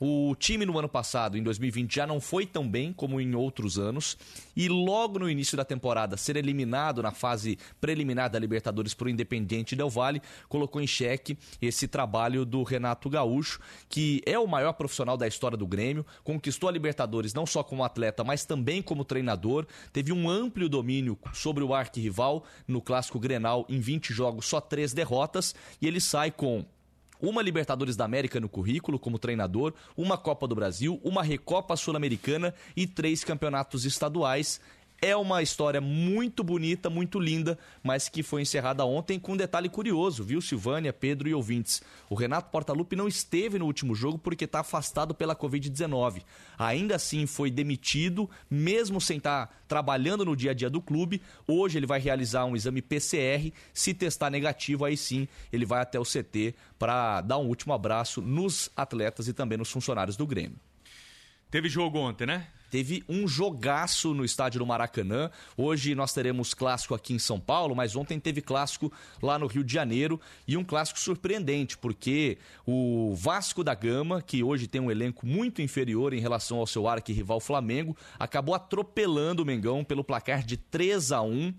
O time no ano passado, em 2020, já não foi tão bem como em outros anos. E logo no início da temporada, ser eliminado na fase preliminar da Libertadores para o Independiente Del Valle colocou em xeque esse trabalho do Renato Gaúcho, que é o maior profissional da história do Grêmio, conquistou a Libertadores não só como atleta, mas também como treinador. Teve um amplo domínio sobre o arquirrival no clássico Grenal em 20 jogos, só três derrotas. E ele sai com uma Libertadores da América no currículo como treinador, uma Copa do Brasil, uma Recopa Sul-Americana e três campeonatos estaduais. É uma história muito bonita, muito linda, mas que foi encerrada ontem com um detalhe curioso, viu, Silvânia, Pedro e ouvintes? O Renato Portaluppi não esteve no último jogo porque está afastado pela Covid-19. Ainda assim foi demitido, mesmo sem estar trabalhando no dia a dia do clube. Hoje ele vai realizar um exame PCR. Se testar negativo, aí sim ele vai até o CT para dar um último abraço nos atletas e também nos funcionários do Grêmio. Teve jogo ontem, né? Teve um jogaço no estádio do Maracanã. Hoje nós teremos clássico aqui em São Paulo, mas ontem teve clássico lá no Rio de Janeiro e um clássico surpreendente, porque o Vasco da Gama, que hoje tem um elenco muito inferior em relação ao seu arquirrival Flamengo, acabou atropelando o Mengão pelo placar de 3 a 1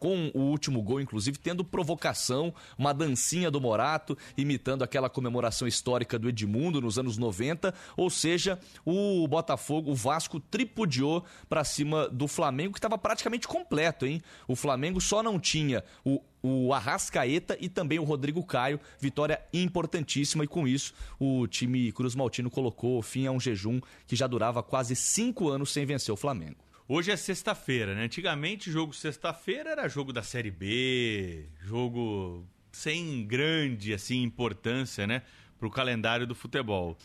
com o último gol, inclusive, tendo provocação, uma dancinha do Morato, imitando aquela comemoração histórica do Edmundo nos anos 90. Ou seja, o Botafogo, o Vasco tripudiou para cima do Flamengo, que estava praticamente completo, hein? O Flamengo só não tinha o o Arrascaeta e também o Rodrigo Caio. Vitória importantíssima e com isso o time Cruz Maltino colocou fim a um jejum que já durava quase cinco anos sem vencer o Flamengo. Hoje é sexta-feira, né? Antigamente, jogo sexta-feira era jogo da Série B, jogo sem grande assim importância, né, para o calendário do futebol.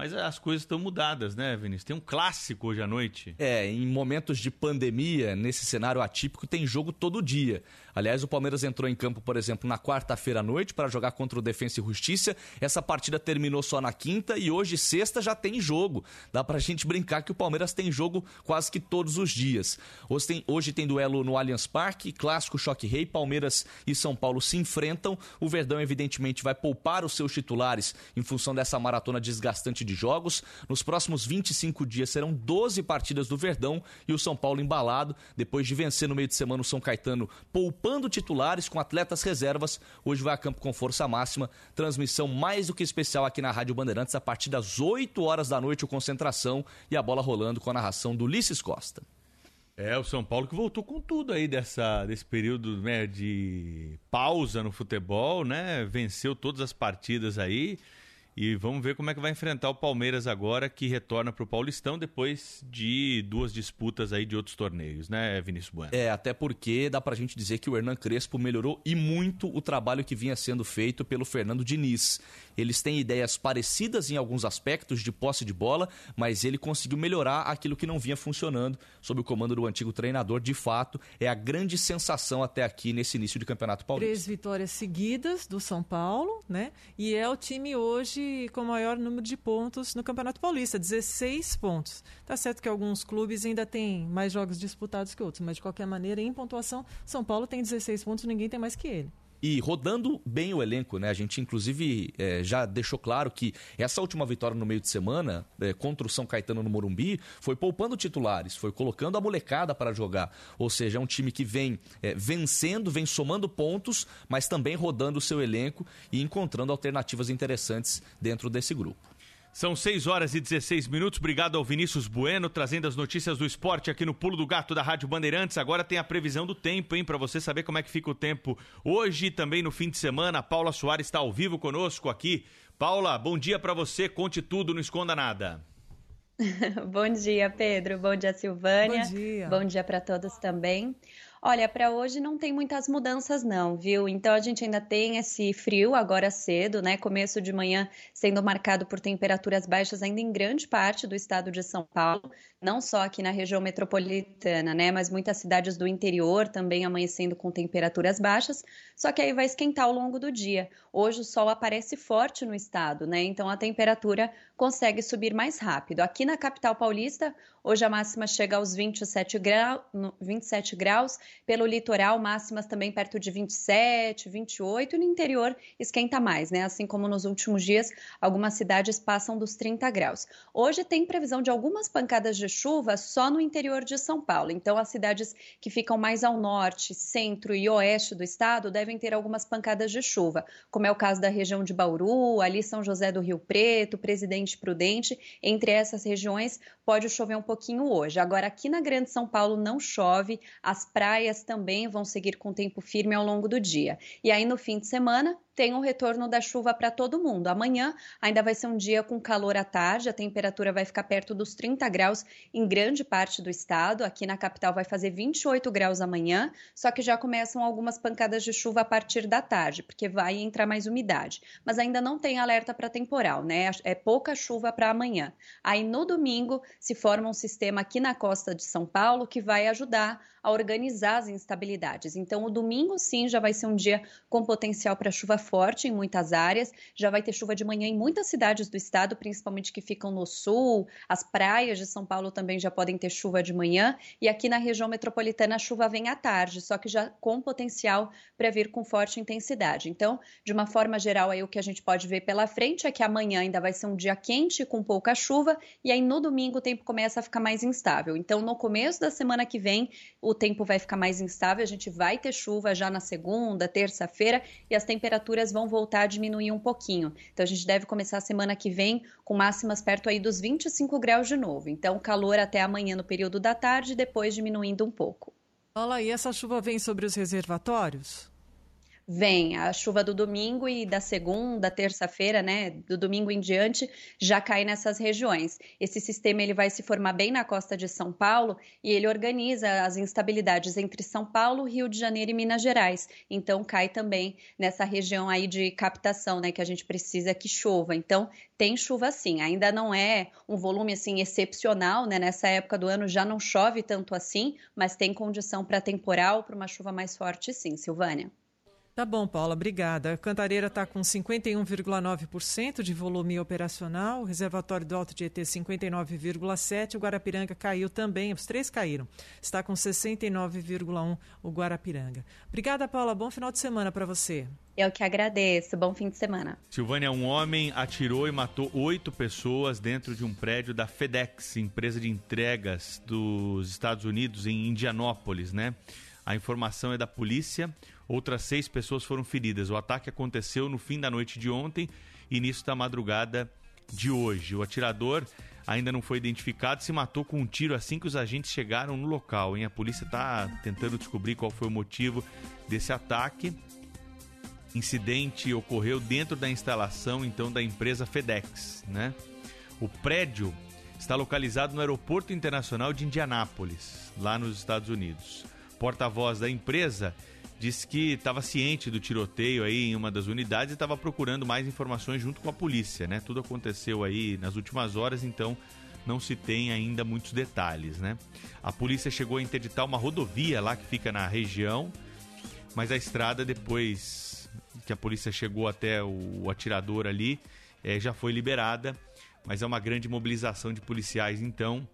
Mas as coisas estão mudadas, né, Vinícius? Tem um clássico hoje à noite. É, em momentos de pandemia, nesse cenário atípico, tem jogo todo dia. Aliás, o Palmeiras entrou em campo, por exemplo, na quarta-feira à noite para jogar contra o Defensa e Justiça. Essa partida terminou só na quinta e hoje, sexta, já tem jogo. Dá pra gente brincar que o Palmeiras tem jogo quase que todos os dias. Hoje tem, hoje tem duelo no Allianz Parque, clássico choque rei, Palmeiras e São Paulo se enfrentam. O Verdão, evidentemente, vai poupar os seus titulares em função dessa maratona desgastante de jogos. Nos próximos 25 dias serão 12 partidas do Verdão e o São Paulo embalado, depois de vencer no meio de semana o São Caetano, poupando titulares com atletas reservas. Hoje vai a campo com força máxima. Transmissão mais do que especial aqui na Rádio Bandeirantes a partir das 8 horas da noite, o concentração e a bola rolando com a narração do Ulisses Costa. É, o São Paulo que voltou com tudo aí dessa, desse período né, de pausa no futebol, né? Venceu todas as partidas aí. E vamos ver como é que vai enfrentar o Palmeiras agora, que retorna para o Paulistão depois de duas disputas aí de outros torneios, né, Vinícius Bueno? É, até porque dá pra gente dizer que o Hernan Crespo melhorou e muito o trabalho que vinha sendo feito pelo Fernando Diniz. Eles têm ideias parecidas em alguns aspectos de posse de bola, mas ele conseguiu melhorar aquilo que não vinha funcionando sob o comando do antigo treinador. De fato, é a grande sensação até aqui nesse início de Campeonato Paulista. Três vitórias seguidas do São Paulo, né? E é o time hoje com o maior número de pontos no Campeonato Paulista, 16 pontos. Tá certo que alguns clubes ainda têm mais jogos disputados que outros, mas de qualquer maneira, em pontuação, São Paulo tem 16 pontos, ninguém tem mais que ele e rodando bem o elenco, né? A gente, inclusive, é, já deixou claro que essa última vitória no meio de semana é, contra o São Caetano no Morumbi foi poupando titulares, foi colocando a molecada para jogar. Ou seja, é um time que vem é, vencendo, vem somando pontos, mas também rodando o seu elenco e encontrando alternativas interessantes dentro desse grupo. São 6 horas e 16 minutos. Obrigado ao Vinícius Bueno, trazendo as notícias do esporte aqui no Pulo do Gato da Rádio Bandeirantes. Agora tem a previsão do tempo, hein? Para você saber como é que fica o tempo hoje e também no fim de semana. A Paula Soares está ao vivo conosco aqui. Paula, bom dia para você. Conte tudo, não esconda nada. bom dia, Pedro. Bom dia, Silvânia. Bom dia. Bom dia para todos também. Olha, para hoje não tem muitas mudanças não, viu? Então a gente ainda tem esse frio agora cedo, né? Começo de manhã sendo marcado por temperaturas baixas ainda em grande parte do estado de São Paulo, não só aqui na região metropolitana, né? Mas muitas cidades do interior também amanhecendo com temperaturas baixas. Só que aí vai esquentar ao longo do dia. Hoje o sol aparece forte no estado, né? Então a temperatura consegue subir mais rápido. Aqui na capital paulista, hoje a máxima chega aos 27, grau, 27 graus, pelo litoral, máximas também perto de 27, 28, e no interior esquenta mais, né? Assim como nos últimos dias, algumas cidades passam dos 30 graus. Hoje tem previsão de algumas pancadas de chuva só no interior de São Paulo, então as cidades que ficam mais ao norte, centro e oeste do estado devem ter algumas pancadas de chuva, como é o caso da região de Bauru, ali São José do Rio Preto, Presidente Prudente. Entre essas regiões pode chover um pouquinho hoje. Agora, aqui na Grande São Paulo não chove, as praias também vão seguir com tempo firme ao longo do dia. E aí, no fim de semana, tem o retorno da chuva para todo mundo. Amanhã ainda vai ser um dia com calor à tarde, a temperatura vai ficar perto dos 30 graus em grande parte do estado. Aqui na capital vai fazer 28 graus amanhã, só que já começam algumas pancadas de chuva a partir da tarde, porque vai entrar mais umidade. Mas ainda não tem alerta para temporal, né? É pouca chuva para amanhã. Aí no domingo se forma um sistema aqui na costa de São Paulo que vai ajudar a organizar as instabilidades. Então o domingo sim já vai ser um dia com potencial para chuva forte em muitas áreas. Já vai ter chuva de manhã em muitas cidades do estado, principalmente que ficam no sul. As praias de São Paulo também já podem ter chuva de manhã. E aqui na região metropolitana a chuva vem à tarde, só que já com potencial para vir com forte intensidade. Então, de uma forma geral, aí o que a gente pode ver pela frente é que amanhã ainda vai ser um dia quente com pouca chuva e aí no domingo o tempo começa a ficar mais instável. Então, no começo da semana que vem, o tempo vai ficar mais instável, a gente vai ter chuva já na segunda, terça-feira e as temperaturas vão voltar a diminuir um pouquinho. Então, a gente deve começar a semana que vem com máximas perto aí dos 25 graus de novo. Então, calor até amanhã no período da tarde, depois diminuindo um pouco. Olha, e essa chuva vem sobre os reservatórios? Vem a chuva do domingo e da segunda, terça-feira, né, do domingo em diante, já cai nessas regiões. Esse sistema ele vai se formar bem na costa de São Paulo e ele organiza as instabilidades entre São Paulo, Rio de Janeiro e Minas Gerais. Então cai também nessa região aí de captação, né, que a gente precisa que chova. Então tem chuva sim, ainda não é um volume assim excepcional, né? Nessa época do ano já não chove tanto assim, mas tem condição para temporal, para uma chuva mais forte sim, Silvânia. Tá bom, Paula, obrigada. A Cantareira está com 51,9% de volume operacional, o reservatório do Alto Tietê 59,7%, o Guarapiranga caiu também, os três caíram. Está com 69,1% o Guarapiranga. Obrigada, Paula. Bom final de semana para você. Eu que agradeço. Bom fim de semana. Silvânia, um homem atirou e matou oito pessoas dentro de um prédio da FedEx, empresa de entregas dos Estados Unidos, em Indianópolis, né? A informação é da polícia. Outras seis pessoas foram feridas. O ataque aconteceu no fim da noite de ontem e início da madrugada de hoje. O atirador ainda não foi identificado, se matou com um tiro assim que os agentes chegaram no local. Hein? A polícia está tentando descobrir qual foi o motivo desse ataque. Incidente ocorreu dentro da instalação então da empresa FedEx, né? O prédio está localizado no Aeroporto Internacional de Indianápolis, lá nos Estados Unidos. Porta-voz da empresa disse que estava ciente do tiroteio aí em uma das unidades e estava procurando mais informações junto com a polícia, né? Tudo aconteceu aí nas últimas horas, então não se tem ainda muitos detalhes, né? A polícia chegou a interditar uma rodovia lá que fica na região, mas a estrada depois que a polícia chegou até o atirador ali é, já foi liberada, mas é uma grande mobilização de policiais então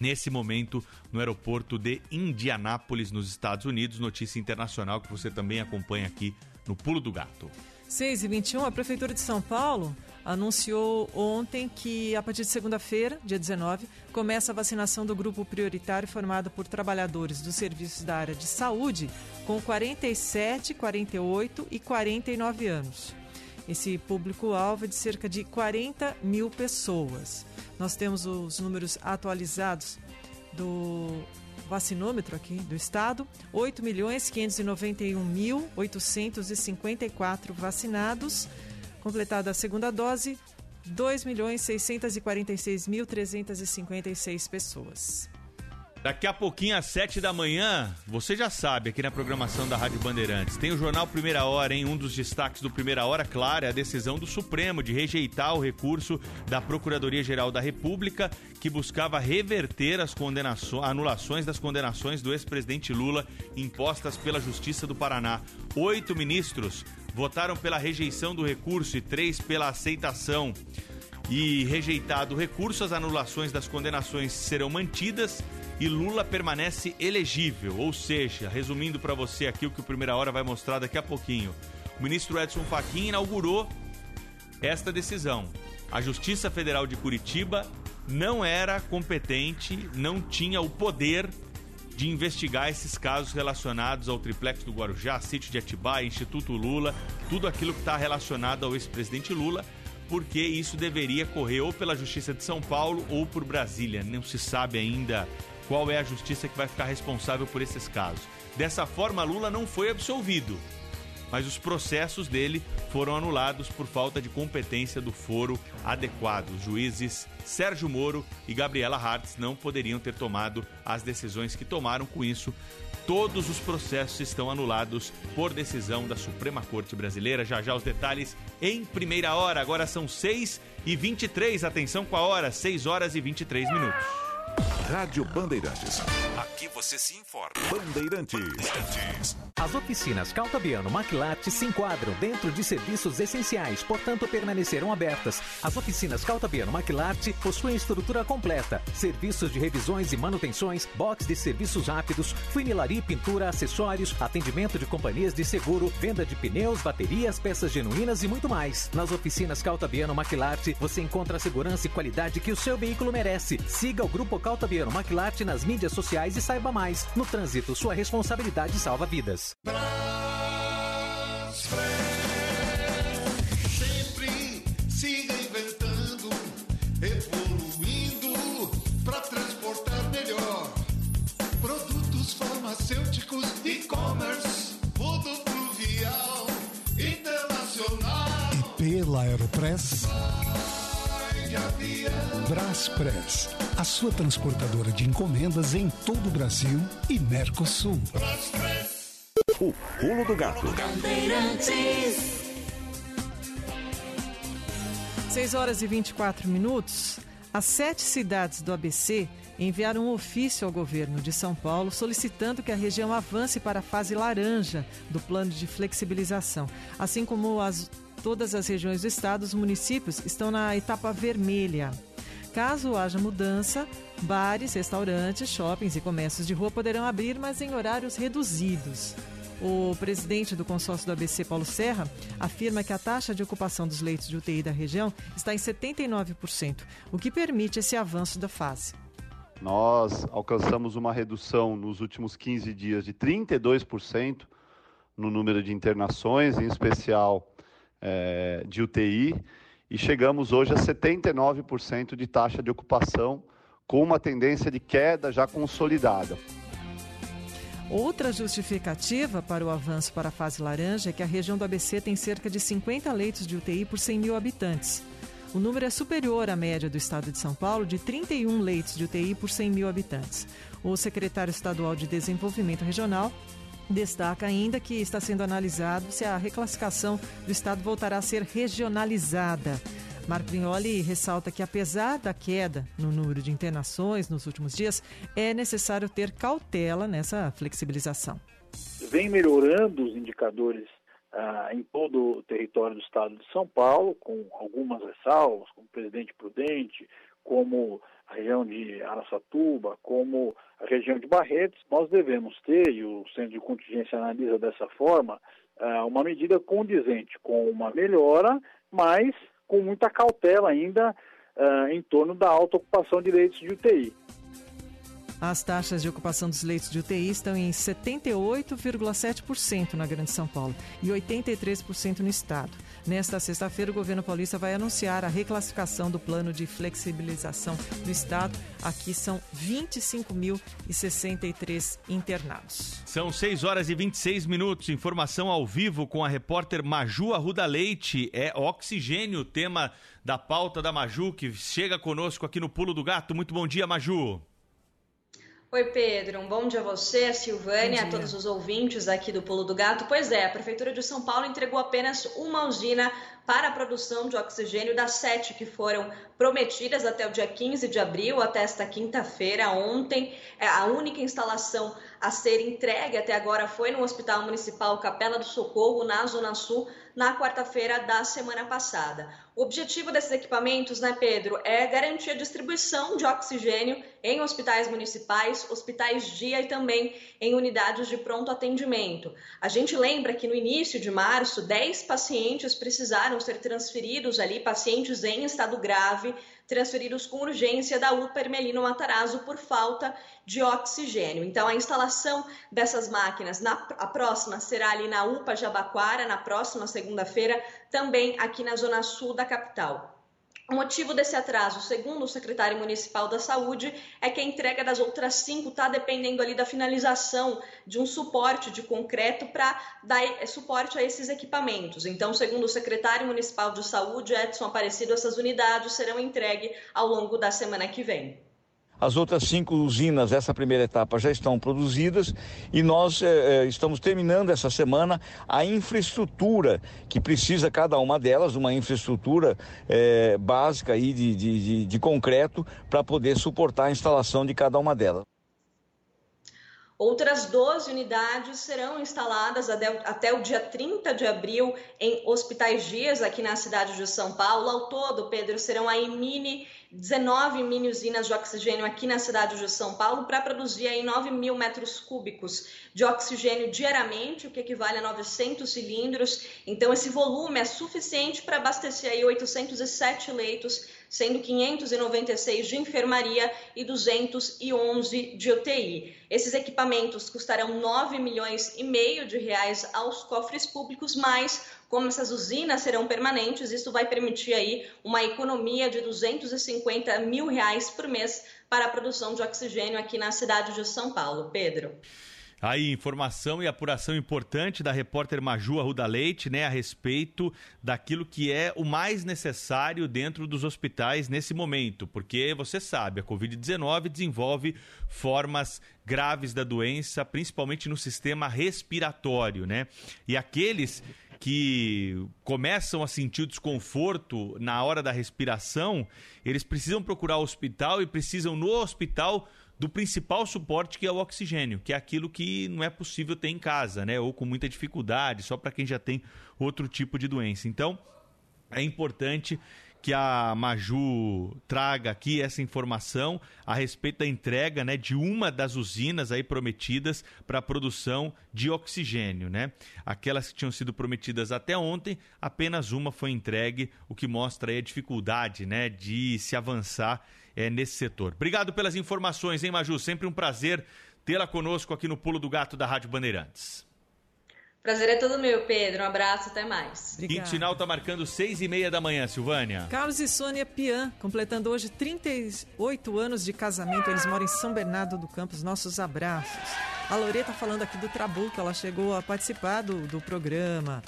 nesse momento no aeroporto de Indianápolis, nos Estados Unidos. Notícia internacional que você também acompanha aqui no Pulo do Gato. 6 e 21 a Prefeitura de São Paulo anunciou ontem que, a partir de segunda-feira, dia 19, começa a vacinação do grupo prioritário formado por trabalhadores dos serviços da área de saúde com 47, 48 e 49 anos. Esse público-alvo é de cerca de 40 mil pessoas. Nós temos os números atualizados do vacinômetro aqui do estado, 8.591.854 vacinados. Completada a segunda dose, 2.646.356 pessoas. Daqui a pouquinho, às sete da manhã, você já sabe, aqui na programação da Rádio Bandeirantes, tem o Jornal Primeira Hora, hein? Um dos destaques do Primeira Hora, claro, é a decisão do Supremo de rejeitar o recurso da Procuradoria-Geral da República, que buscava reverter as condenações, anulações das condenações do ex-presidente Lula impostas pela Justiça do Paraná. Oito ministros votaram pela rejeição do recurso e três pela aceitação. E rejeitado o recurso, as anulações das condenações serão mantidas e Lula permanece elegível. Ou seja, resumindo para você aqui o que o Primeira Hora vai mostrar daqui a pouquinho. O ministro Edson Fachin inaugurou esta decisão. A Justiça Federal de Curitiba não era competente, não tinha o poder de investigar esses casos relacionados ao triplex do Guarujá, sítio de Atibaia, Instituto Lula, tudo aquilo que está relacionado ao ex-presidente Lula, porque isso deveria correr ou pela Justiça de São Paulo ou por Brasília. Não se sabe ainda qual é a justiça que vai ficar responsável por esses casos. Dessa forma, Lula não foi absolvido, mas os processos dele foram anulados por falta de competência do foro adequado. Os juízes Sérgio Moro e Gabriela Hartz não poderiam ter tomado as decisões que tomaram com isso. Todos os processos estão anulados por decisão da Suprema Corte Brasileira. Já já os detalhes em primeira hora. Agora são 6 e 23. Atenção com a hora, 6 horas e 23 minutos. Rádio Bandeirantes. Aqui você se informa. Bandeirantes. As oficinas Caltabiano Maquilate se enquadram dentro de serviços essenciais, portanto permanecerão abertas. As oficinas Caltabiano Maquilate possuem estrutura completa, serviços de revisões e manutenções, box de serviços rápidos, funilaria, pintura, acessórios, atendimento de companhias de seguro, venda de pneus, baterias, peças genuínas e muito mais. Nas oficinas Caltabiano Maquilate você encontra a segurança e qualidade que o seu veículo merece. Siga o Grupo Caltabiano Maquilate nas mídias sociais e saiba mais. No trânsito, sua responsabilidade salva vidas. Sempre se reinventando, evoluindo para transportar melhor. Produtos farmacêuticos, e-commerce, fluvial, internacional. E pela Aeropress. Braspress, a sua transportadora de encomendas em todo o Brasil e Mercosul. O pulo do gato. 6 horas e 24 minutos. As sete cidades do ABC enviaram um ofício ao governo de São Paulo solicitando que a região avance para a fase laranja do plano de flexibilização. Assim como as, todas as regiões do estado, os municípios estão na etapa vermelha. Caso haja mudança, bares, restaurantes, shoppings e comércios de rua poderão abrir, mas em horários reduzidos. O presidente do consórcio do ABC, Paulo Serra, afirma que a taxa de ocupação dos leitos de UTI da região está em 79%, o que permite esse avanço da fase. Nós alcançamos uma redução nos últimos 15 dias de 32% no número de internações, em especial eh, de UTI, e chegamos hoje a 79% de taxa de ocupação, com uma tendência de queda já consolidada. Outra justificativa para o avanço para a fase laranja é que a região do ABC tem cerca de 50 leitos de UTI por 100 mil habitantes. O número é superior à média do estado de São Paulo, de 31 leitos de UTI por 100 mil habitantes. O secretário estadual de Desenvolvimento Regional destaca ainda que está sendo analisado se a reclassificação do estado voltará a ser regionalizada. Marco Vignoli ressalta que, apesar da queda no número de internações nos últimos dias, é necessário ter cautela nessa flexibilização. Vem melhorando os indicadores ah, em todo o território do estado de São Paulo, com algumas ressalvas, como Presidente Prudente, como a região de Araçatuba, como a região de Barretos, nós devemos ter, e o Centro de Contingência analisa dessa forma, ah, uma medida condizente com uma melhora, mas com muita cautela ainda uh, em torno da alta ocupação de leitos de UTI. As taxas de ocupação dos leitos de UTI estão em 78,7% na Grande São Paulo e 83% no estado. Nesta sexta-feira, o governo paulista vai anunciar a reclassificação do plano de flexibilização do estado. Aqui são 25.063 internados. São 6 horas e 26 minutos. Informação ao vivo com a repórter Maju Arruda Leite. É oxigênio, o tema da pauta da Maju, que chega conosco aqui no Pulo do Gato. Muito bom dia, Maju. Oi, Pedro. Um bom dia a você, a Silvânia, a todos os ouvintes aqui do Pulo do Gato. Pois é, a Prefeitura de São Paulo entregou apenas uma usina para a produção de oxigênio das sete que foram prometidas até o dia 15 de abril, até esta quinta-feira, ontem. É a única instalação a ser entregue até agora foi no Hospital Municipal Capela do Socorro, na Zona Sul, na quarta-feira da semana passada. O objetivo desses equipamentos, né, Pedro, é garantir a distribuição de oxigênio em hospitais municipais, hospitais dia e também em unidades de pronto atendimento. A gente lembra que no início de março, 10 pacientes precisaram ser transferidos ali, pacientes em estado grave, transferidos com urgência da UPA Hermelino Matarazzo por falta de oxigênio. Então, a instalação dessas máquinas, na, a próxima será ali na UPA Jabaquara, na próxima segunda-feira, também aqui na zona sul da capital. O motivo desse atraso, segundo o secretário municipal da Saúde, é que a entrega das outras cinco está dependendo ali da finalização de um suporte de concreto para dar eh, suporte a esses equipamentos. Então, segundo o secretário municipal de Saúde, Edson Aparecido, essas unidades serão entregues ao longo da semana que vem. As outras cinco usinas, essa primeira etapa, já estão produzidas e nós eh, estamos terminando essa semana a infraestrutura que precisa cada uma delas, uma infraestrutura eh, básica aí de, de, de, de concreto para poder suportar a instalação de cada uma delas. Outras 12 unidades serão instaladas até o dia 30 de abril em hospitais dias aqui na cidade de São Paulo. Ao todo, Pedro, serão aí mini 19 mini usinas de oxigênio aqui na cidade de São Paulo para produzir aí 9 mil metros cúbicos de oxigênio diariamente, o que equivale a 900 cilindros. Então, esse volume é suficiente para abastecer aí 807 leitos, sendo 596 de enfermaria e 211 de UTI. Esses equipamentos custarão 9 milhões e meio de reais aos cofres públicos, mas como essas usinas serão permanentes, isso vai permitir aí uma economia de 250 mil reais por mês para a produção de oxigênio aqui na cidade de São Paulo. Pedro. Aí, informação e apuração importante da repórter Maju Arruda Leite, né, a respeito daquilo que é o mais necessário dentro dos hospitais nesse momento, porque você sabe, a Covid-19 desenvolve formas graves da doença, principalmente no sistema respiratório, né? E aqueles que começam a sentir o desconforto na hora da respiração, eles precisam procurar o hospital e precisam no hospital do principal suporte que é o oxigênio, que é aquilo que não é possível ter em casa, né? Ou com muita dificuldade, só para quem já tem outro tipo de doença. Então, é importante que a Maju traga aqui essa informação a respeito da entrega né, de uma das usinas aí prometidas para a produção de oxigênio. Né? Aquelas que tinham sido prometidas até ontem, apenas uma foi entregue, o que mostra a dificuldade né, de se avançar é, nesse setor. Obrigado pelas informações, hein, Maju? Sempre um prazer tê-la conosco aqui no Pulo do Gato da Rádio Bandeirantes. Prazer é todo meu, Pedro. Um abraço, até mais. Quinto sinal está marcando seis e meia da manhã, Silvânia. Carlos e Sônia Pian, completando hoje 38 anos de casamento. Eles moram em São Bernardo do Campos. Nossos abraços. A Loreta falando aqui do Trabuco, ela chegou a participar do, do programa.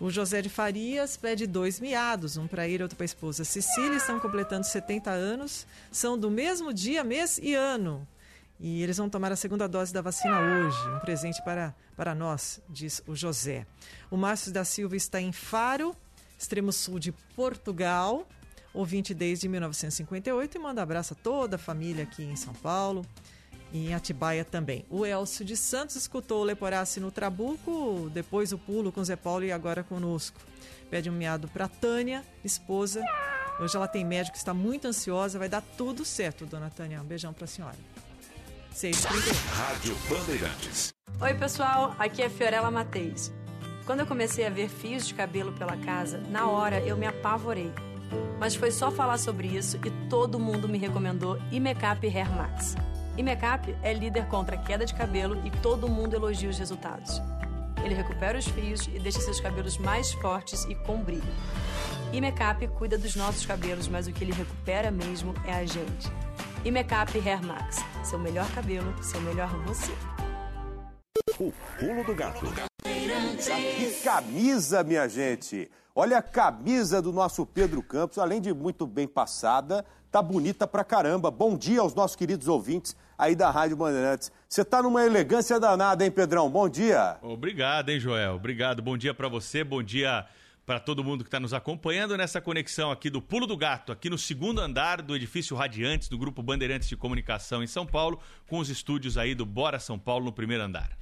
O José de Farias pede dois miados, um para ele e outro para a esposa. Cecília estão completando 70 anos, são do mesmo dia, mês e ano. E eles vão tomar a segunda dose da vacina hoje. Um presente para, para nós, diz o José. O Márcio da Silva está em Faro, extremo sul de Portugal, ouvinte desde 1958 e manda abraço a toda a família aqui em São Paulo em Atibaia também. O Elcio de Santos escutou o Leporace no Trabuco, depois o pulo com Zé Paulo e agora conosco. Pede um miado para Tânia, esposa. Hoje ela tem médico, está muito ansiosa, vai dar tudo certo, dona Tânia. Um beijão para a senhora. 6h31. Rádio Bandeirantes. Oi, pessoal. Aqui é Fiorella Mateis. Quando eu comecei a ver fios de cabelo pela casa, na hora eu me apavorei. Mas foi só falar sobre isso e todo mundo me recomendou Imecap Hair Max. Imecap é líder contra a queda de cabelo e todo mundo elogia os resultados. Ele recupera os fios e deixa seus cabelos mais fortes e com brilho. Imecap cuida dos nossos cabelos, mas o que ele recupera mesmo é a gente. Imecap Hair Max. Seu melhor cabelo, seu melhor você. O pulo do gato. Camisa, minha gente! Olha a camisa do nosso Pedro Campos, além de muito bem passada, tá bonita pra caramba. Bom dia aos nossos queridos ouvintes aí da Rádio Bandeirantes. Você tá numa elegância danada, hein, Pedrão? Bom dia. Obrigado, hein, Joel? Obrigado. Bom dia para você, bom dia para todo mundo que está nos acompanhando nessa conexão aqui do Pulo do Gato, aqui no segundo andar do edifício Radiantes, do Grupo Bandeirantes de Comunicação em São Paulo, com os estúdios aí do Bora São Paulo no primeiro andar.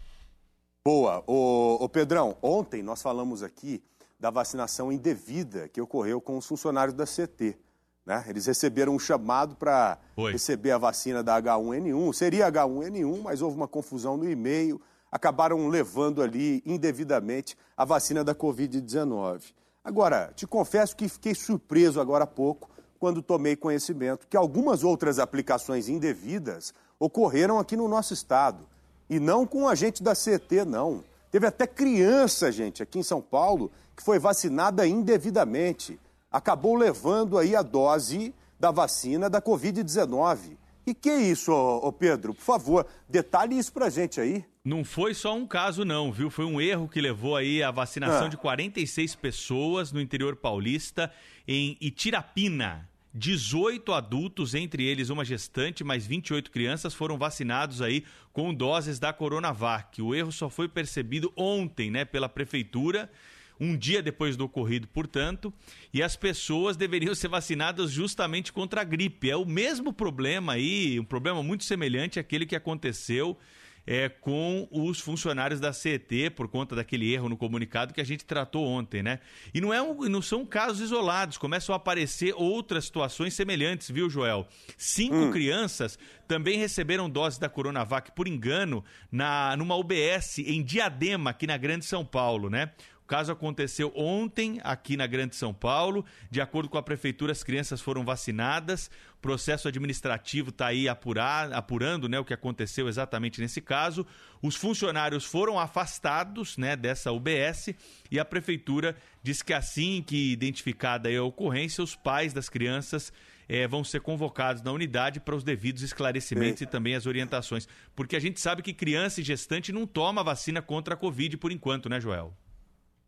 Boa. Ô, ô Pedrão, ontem nós falamos aqui da vacinação indevida que ocorreu com os funcionários da CT. Né? Eles receberam um chamado para receber a vacina da H1N1. Seria H1N1, mas houve uma confusão no e-mail. Acabaram levando ali indevidamente a vacina da Covid-19. Agora, te confesso que fiquei surpreso agora há pouco quando tomei conhecimento que algumas outras aplicações indevidas ocorreram aqui no nosso estado. E não com a gente da CT, não. Teve até criança, gente, aqui em São Paulo, que foi vacinada indevidamente. Acabou levando aí a dose da vacina da Covid-19. E que é isso, ô, ô Pedro? Por favor, detalhe isso pra gente aí. Não foi só um caso, não, viu? Foi um erro que levou aí a vacinação Ah. de 46 pessoas no interior paulista, em Itirapina. 18 adultos, entre eles uma gestante, mais 28 crianças, foram vacinados aí com doses da Coronavac. O erro só foi percebido ontem, né, pela prefeitura um dia depois do ocorrido, portanto, e as pessoas deveriam ser vacinadas justamente contra a gripe. É o mesmo problema aí, um problema muito semelhante àquele que aconteceu é, com os funcionários da CET por conta daquele erro no comunicado que a gente tratou ontem, né? E não, é um, não são casos isolados, começam a aparecer outras situações semelhantes, viu, Joel? Cinco hum. crianças também receberam dose da Coronavac por engano na, numa UBS em Diadema, aqui na Grande São Paulo, né? O caso aconteceu ontem aqui na Grande São Paulo. De acordo com a prefeitura, as crianças foram vacinadas. O processo administrativo está aí apurar, apurando né, o que aconteceu exatamente nesse caso. Os funcionários foram afastados né, dessa UBS e a prefeitura diz que assim que identificada a ocorrência, os pais das crianças é, vão ser convocados na unidade para os devidos esclarecimentos e também as orientações. Porque a gente sabe que criança e gestante não toma vacina contra a Covid por enquanto, né, Joel?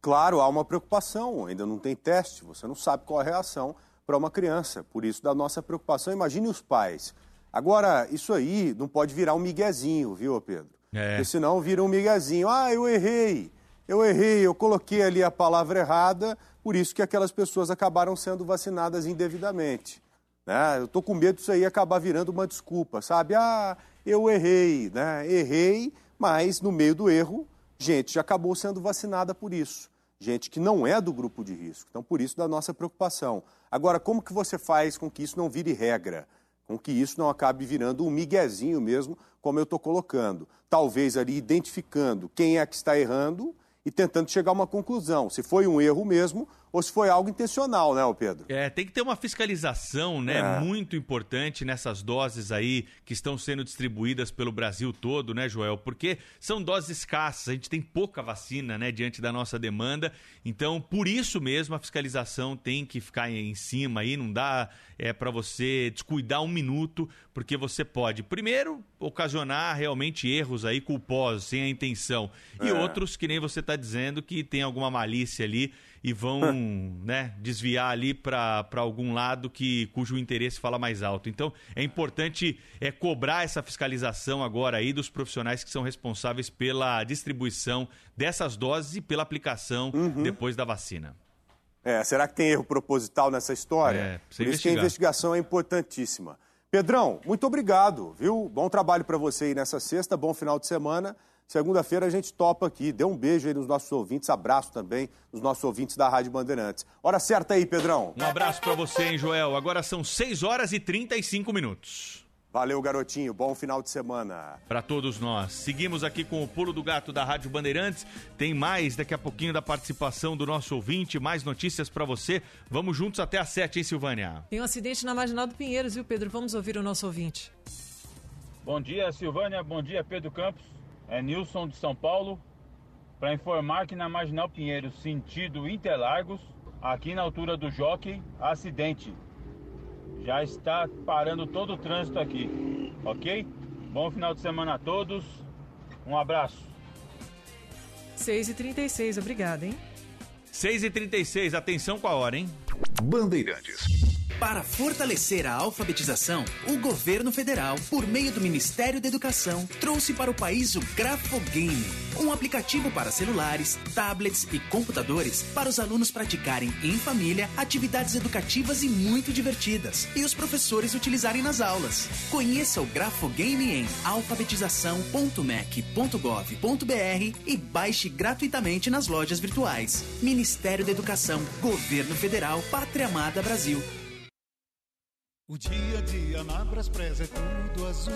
Claro, há uma preocupação, ainda não tem teste, você não sabe qual a reação para uma criança. Por isso, da nossa preocupação, imagine os pais. Agora, isso aí não pode virar um miguezinho, viu, Pedro? É. Porque senão vira um miguezinho. Ah, eu errei, eu errei, eu coloquei ali a palavra errada, por isso que aquelas pessoas acabaram sendo vacinadas indevidamente. Né? Eu estou com medo disso aí acabar virando uma desculpa, sabe? Ah, eu errei, né? Errei, mas no meio do erro gente já acabou sendo vacinada por isso. Gente que não é do grupo de risco. Então, por isso, da nossa preocupação. Agora, como que você faz com que isso não vire regra? Com que isso não acabe virando um miguezinho mesmo, como eu estou colocando. Talvez ali identificando quem é que está errando e tentando chegar a uma conclusão. Se foi um erro mesmo ou se foi algo intencional, né, Pedro? É, tem que ter uma fiscalização, né, é. muito importante nessas doses aí que estão sendo distribuídas pelo Brasil todo, né, Joel? Porque são doses escassas, a gente tem pouca vacina, né, diante da nossa demanda. Então, por isso mesmo a fiscalização tem que ficar em cima aí, não dá é para você descuidar um minuto, porque você pode primeiro ocasionar realmente erros aí culposos, sem a intenção, e é. outros que nem você está dizendo que tem alguma malícia ali e vão né, desviar ali para algum lado que cujo interesse fala mais alto. Então é importante é cobrar essa fiscalização agora aí dos profissionais que são responsáveis pela distribuição dessas doses e pela aplicação uhum. depois da vacina. É, será que tem erro proposital nessa história? É, Por isso que a investigação é importantíssima. Pedrão, muito obrigado, viu? Bom trabalho para você aí nessa sexta, bom final de semana. Segunda-feira a gente topa aqui. Dê um beijo aí nos nossos ouvintes, abraço também nos nossos ouvintes da Rádio Bandeirantes. Hora certa aí, Pedrão. Um abraço para você, hein, Joel. Agora são 6 horas e 35 minutos. Valeu, garotinho. Bom final de semana. Para todos nós. Seguimos aqui com o Pulo do Gato da Rádio Bandeirantes. Tem mais daqui a pouquinho da participação do nosso ouvinte, mais notícias para você. Vamos juntos até às 7, hein, Silvânia? Tem um acidente na Marginal do Pinheiros, viu, Pedro? Vamos ouvir o nosso ouvinte. Bom dia, Silvânia. Bom dia, Pedro Campos é Nilson de São Paulo, para informar que na Marginal Pinheiro, sentido Interlagos, aqui na altura do Jockey, acidente. Já está parando todo o trânsito aqui, ok? Bom final de semana a todos, um abraço. 6h36, obrigado, hein? 6h36, atenção com a hora, hein? Bandeirantes. Para fortalecer a alfabetização, o governo federal, por meio do Ministério da Educação, trouxe para o país o Grafogame, um aplicativo para celulares, tablets e computadores para os alunos praticarem em família atividades educativas e muito divertidas e os professores utilizarem nas aulas. Conheça o Grafogame em alfabetização.mec.gov.br e baixe gratuitamente nas lojas virtuais. Ministério da Educação, Governo Federal, Pátria Amada Brasil. O dia a dia na Braspress é tudo azul,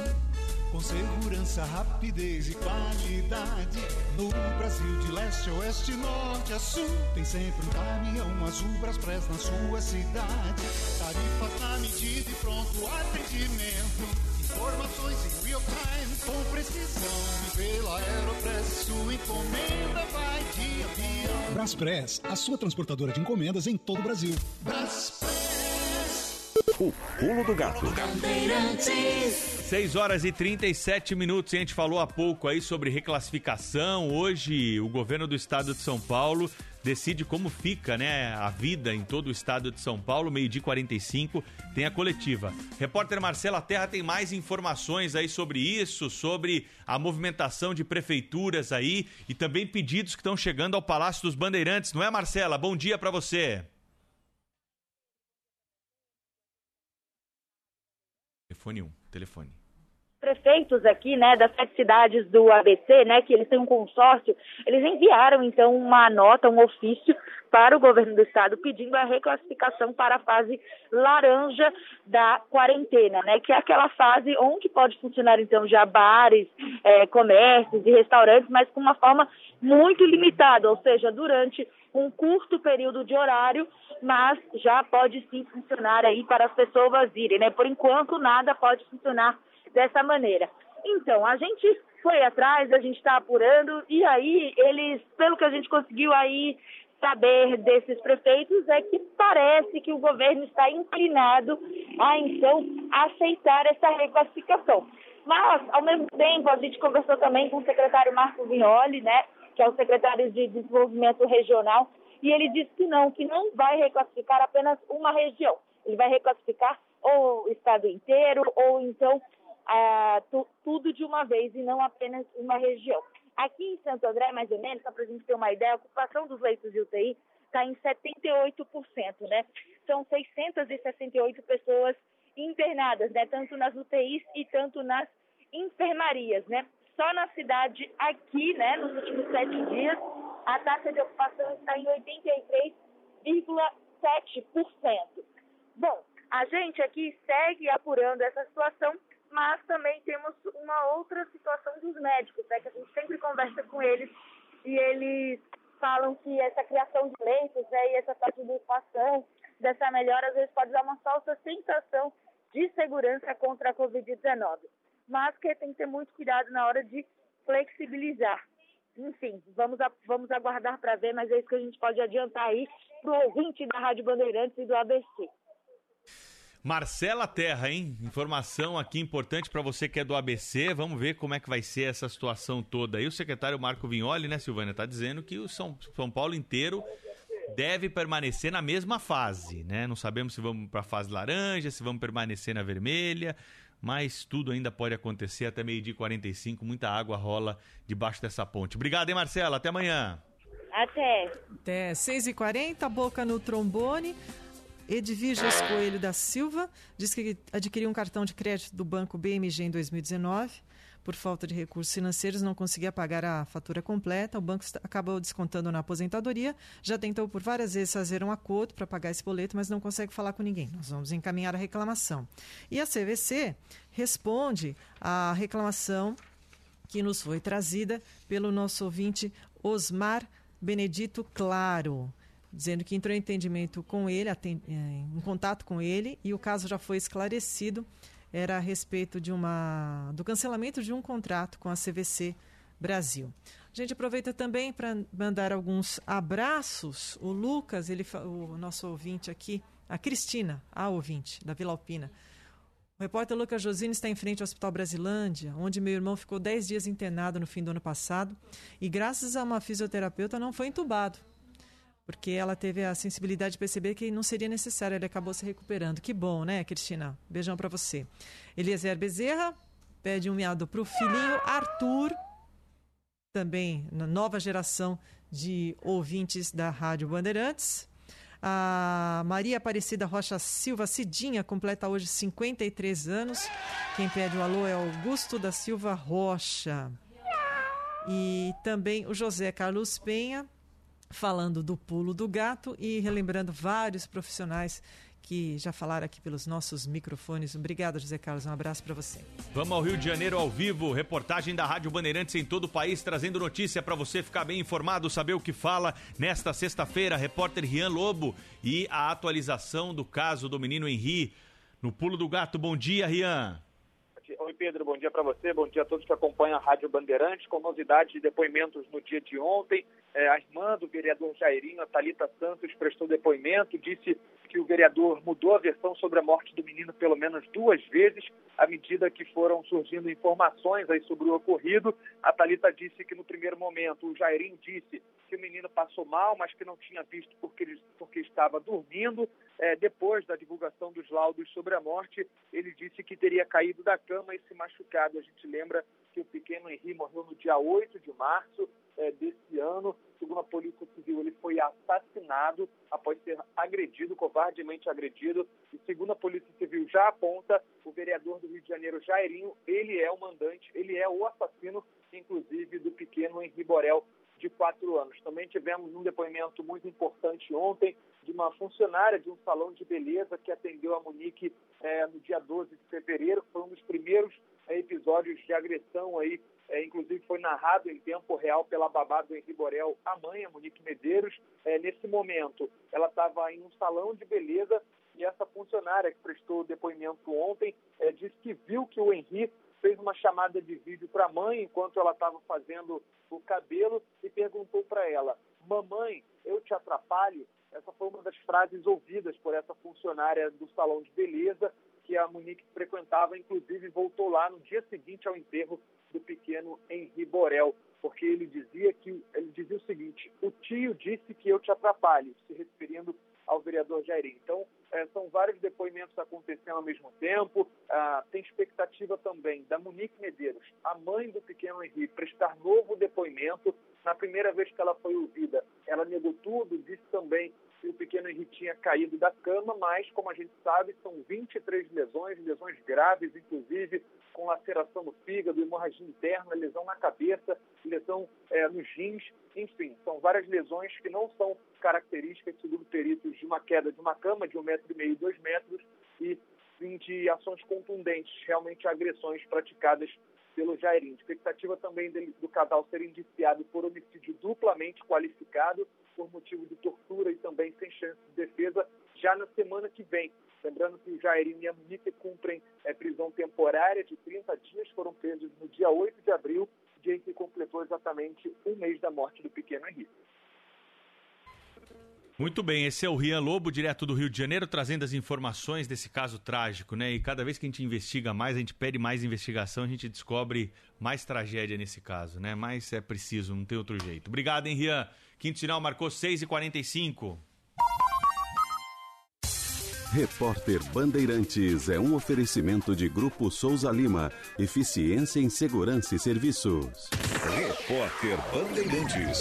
com segurança, rapidez e qualidade. No Brasil de leste a oeste, norte a sul, tem sempre um caminhão azul Braspress na sua cidade. Tarifa na medida e pronto atendimento. Informações em real time com precisão. E pela Aeropress sua encomenda vai de avião. Braspress, a sua transportadora de encomendas em todo o Brasil. Braspress. O pulo do gato. 6 horas e 37 minutos. A gente falou há pouco aí sobre reclassificação. Hoje, o governo do estado de São Paulo decide como fica né, a vida em todo o estado de São Paulo. Meio-dia 45 tem a coletiva. Repórter Marcela Terra tem mais informações aí sobre isso, sobre a movimentação de prefeituras aí e também pedidos que estão chegando ao Palácio dos Bandeirantes. Não é, Marcela? Bom dia para você. Telefone 1, telefone. Prefeitos aqui, né, das sete cidades do ABC, né, que eles têm um consórcio, eles enviaram então uma nota, um ofício para o governo do estado pedindo a reclassificação para a fase laranja da quarentena, né, que é aquela fase onde pode funcionar então já bares, é, comércios e restaurantes, mas com uma forma muito limitada, ou seja, durante um curto período de horário, mas já pode sim funcionar aí para as pessoas irem, né? Por enquanto nada pode funcionar dessa maneira. Então, a gente foi atrás, a gente está apurando, e aí eles, pelo que a gente conseguiu aí saber desses prefeitos, é que parece que o governo está inclinado a, então, aceitar essa reclassificação. Mas, ao mesmo tempo, a gente conversou também com o secretário Marco Vignoli, né, que é o secretário de Desenvolvimento Regional, e ele disse que não, que não vai reclassificar apenas uma região. Ele vai reclassificar ou o estado inteiro, ou então tu, tudo de uma vez e não apenas uma região. Aqui em Santo André, mais ou menos, só para a gente ter uma ideia, a ocupação dos leitos de UTI está em 78%, né? São 668 pessoas internadas, né? Tanto nas UTIs e tanto nas enfermarias, né? Só na cidade aqui, né, nos últimos sete dias, a taxa de ocupação está em 83,7%. Bom, a gente aqui segue apurando essa situação mas também temos uma outra situação dos médicos, né, que a gente sempre conversa com eles e eles falam que essa criação de leitos né, e essa taxa de inflação, dessa melhora, às vezes pode dar uma falsa sensação de segurança contra a Covid-19, mas que tem que ter muito cuidado na hora de flexibilizar. Enfim, vamos, a, vamos aguardar para ver, mas é isso que a gente pode adiantar aí para o ouvinte da Rádio Bandeirantes e do ABC. Marcela Terra, hein? Informação aqui importante para você que é do ABC. Vamos ver como é que vai ser essa situação toda. E o secretário Marco Vignoli, né, Silvânia, está dizendo que o São, São Paulo inteiro deve permanecer na mesma fase, né? Não sabemos se vamos para a fase laranja, se vamos permanecer na vermelha, mas tudo ainda pode acontecer até meio-dia 45. Muita água rola debaixo dessa ponte. Obrigado, hein, Marcela? Até amanhã. Até. Até 6h40, boca no trombone. Edviges Coelho da Silva diz que adquiriu um cartão de crédito do banco BMG em 2019. Por falta de recursos financeiros, não conseguia pagar a fatura completa. O banco acabou descontando na aposentadoria. Já tentou por várias vezes fazer um acordo para pagar esse boleto, mas não consegue falar com ninguém. Nós vamos encaminhar a reclamação. E a CVC responde à reclamação que nos foi trazida pelo nosso ouvinte Osmar Benedito Claro dizendo que entrou em entendimento com ele, é, em contato com ele, e o caso já foi esclarecido. Era a respeito de uma, do cancelamento de um contrato com a CVC Brasil. A gente aproveita também para mandar alguns abraços. O Lucas, ele, o nosso ouvinte aqui, a Cristina, a ouvinte da Vila Alpina. O repórter Lucas Josini está em frente ao Hospital Brasilândia, onde meu irmão ficou 10 dias internado no fim do ano passado e, graças a uma fisioterapeuta, não foi entubado porque ela teve a sensibilidade de perceber que não seria necessário, ele acabou se recuperando. Que bom, né, Cristina? Beijão para você. Eliezer Bezerra pede um miado para o filhinho Arthur, também na nova geração de ouvintes da Rádio Bandeirantes. A Maria Aparecida Rocha Silva Cidinha completa hoje 53 anos. Quem pede o alô é Augusto da Silva Rocha. E também o José Carlos Penha falando do pulo do gato e relembrando vários profissionais que já falaram aqui pelos nossos microfones. Obrigado, José Carlos. Um abraço para você. Vamos ao Rio de Janeiro ao vivo. Reportagem da Rádio Bandeirantes em todo o país, trazendo notícia para você ficar bem informado, saber o que fala. Nesta sexta-feira, repórter Rian Lobo e a atualização do caso do menino Henri no pulo do gato. Bom dia, Rian. Pedro, bom dia para você, bom dia a todos que acompanham a Rádio Bandeirantes, com novidades de depoimentos no dia de ontem. É, a irmã do vereador Jairinho, a Thalita Santos, prestou depoimento, disse que o vereador mudou a versão sobre a morte do menino pelo menos duas vezes, à medida que foram surgindo informações aí sobre o ocorrido. A Talita disse que no primeiro momento o Jairim disse que o menino passou mal, mas que não tinha visto porque, ele, porque estava dormindo. É, depois da divulgação dos laudos sobre a morte, ele disse que teria caído da cama e se machucado. A gente lembra que o pequeno Henri morreu no dia 8 de março é, desse ano. Segundo a Polícia Civil, ele foi assassinado após ser agredido, covardemente agredido. E segundo a Polícia Civil, já aponta o vereador do Rio de Janeiro, Jairinho, ele é o mandante, ele é o assassino, inclusive, do pequeno Henri Borel, de quatro anos. Também tivemos um depoimento muito importante ontem de uma funcionária de um salão de beleza que atendeu a Monique é, no dia 12 de fevereiro. Foi um dos primeiros episódios de agressão aí, é, inclusive foi narrado em tempo real pela babá do Henri Borel, a mãe, a Monique Medeiros. É, nesse momento, ela estava em um salão de beleza e essa funcionária que prestou o depoimento ontem é, disse que viu que o Henri fez uma chamada de vídeo para a mãe enquanto ela estava fazendo o cabelo e perguntou para ela: Mamãe, eu te atrapalho? Essa foi uma das frases ouvidas por essa funcionária do salão de beleza que a Monique frequentava, inclusive voltou lá no dia seguinte ao enterro do pequeno Henri Borel, porque ele dizia que ele dizia o seguinte: o tio disse que eu te atrapalho, se referindo ao vereador Jairim. Então, é, são vários depoimentos acontecendo ao mesmo tempo. Ah, tem expectativa também da Monique Medeiros, a mãe do pequeno Henri, prestar novo depoimento. Na primeira vez que ela foi ouvida, ela negou tudo, disse também que o pequeno Henri tinha caído da cama, mas, como a gente sabe, são 23 lesões, lesões graves, inclusive com laceração no fígado, hemorragia interna, lesão na cabeça, lesão é, nos rins, enfim, são várias lesões que não são características, segundo peritos, de uma queda de uma cama de um metro e meio, dois metros, e sim de ações contundentes, realmente agressões praticadas pelo Jairinho. Expectativa também dele, do casal ser indiciado por homicídio duplamente qualificado, por motivo de tortura e também sem chance de defesa, já na semana que vem. Lembrando que o Jairinho e a Monique cumprem é, prisão temporária de 30 dias, foram presos no dia 8 de abril, dia em que completou exatamente um mês da morte do pequeno Henrique. Muito bem, esse é o Rian Lobo, direto do Rio de Janeiro, trazendo as informações desse caso trágico, né? E cada vez que a gente investiga mais, a gente pede mais investigação, a gente descobre mais tragédia nesse caso, né? Mas é preciso, não tem outro jeito. Obrigado, hein, Rian? Quinto sinal marcou 6h45. Repórter Bandeirantes é um oferecimento de Grupo Souza Lima. Eficiência em Segurança e Serviços. Repórter Bandeirantes.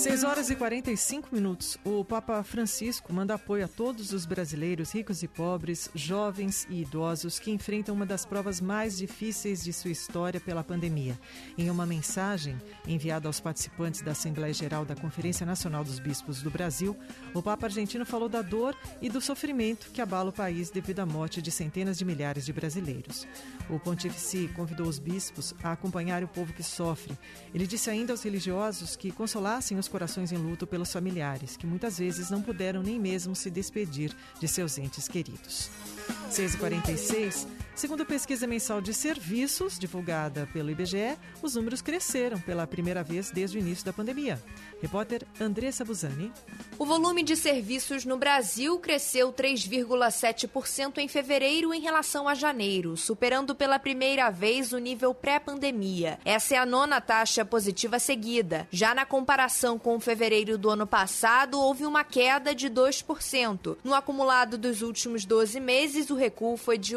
6 horas e 45 minutos. O Papa Francisco manda apoio a todos os brasileiros, ricos e pobres, jovens e idosos, que enfrentam uma das provas mais difíceis de sua história pela pandemia. Em uma mensagem enviada aos participantes da Assembleia Geral da Conferência Nacional dos Bispos do Brasil, o Papa argentino falou da dor e do sofrimento que abala o país devido à morte de centenas de milhares de brasileiros. O pontífice convidou os bispos a acompanhar o povo que sofre. Ele disse ainda aos religiosos que consolassem os corações em luto pelos familiares, que muitas vezes não puderam nem mesmo se despedir de seus entes queridos. 6h46, segundo a pesquisa mensal de serviços divulgada pelo IBGE, os números cresceram pela primeira vez desde o início da pandemia. Repórter Andressa Buzani. O volume de serviços no Brasil cresceu 3,7% em fevereiro em relação a janeiro, superando pela primeira vez o nível pré-pandemia. Essa é a nona taxa positiva seguida. Já na comparação com fevereiro do ano passado, houve uma queda de 2%. No acumulado dos últimos 12 meses, o recuo foi de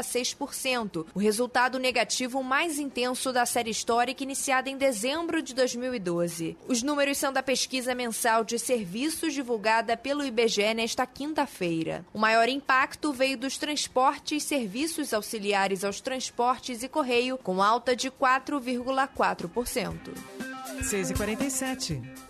8,6%, o resultado negativo mais intenso da série histórica iniciada em dezembro de 2012. Os números são da pesquisa mensal de serviços divulgada pelo IBGE nesta quinta-feira. O maior impacto veio dos transportes, serviços auxiliares aos transportes e correio, com alta de 4,4%. 6h47.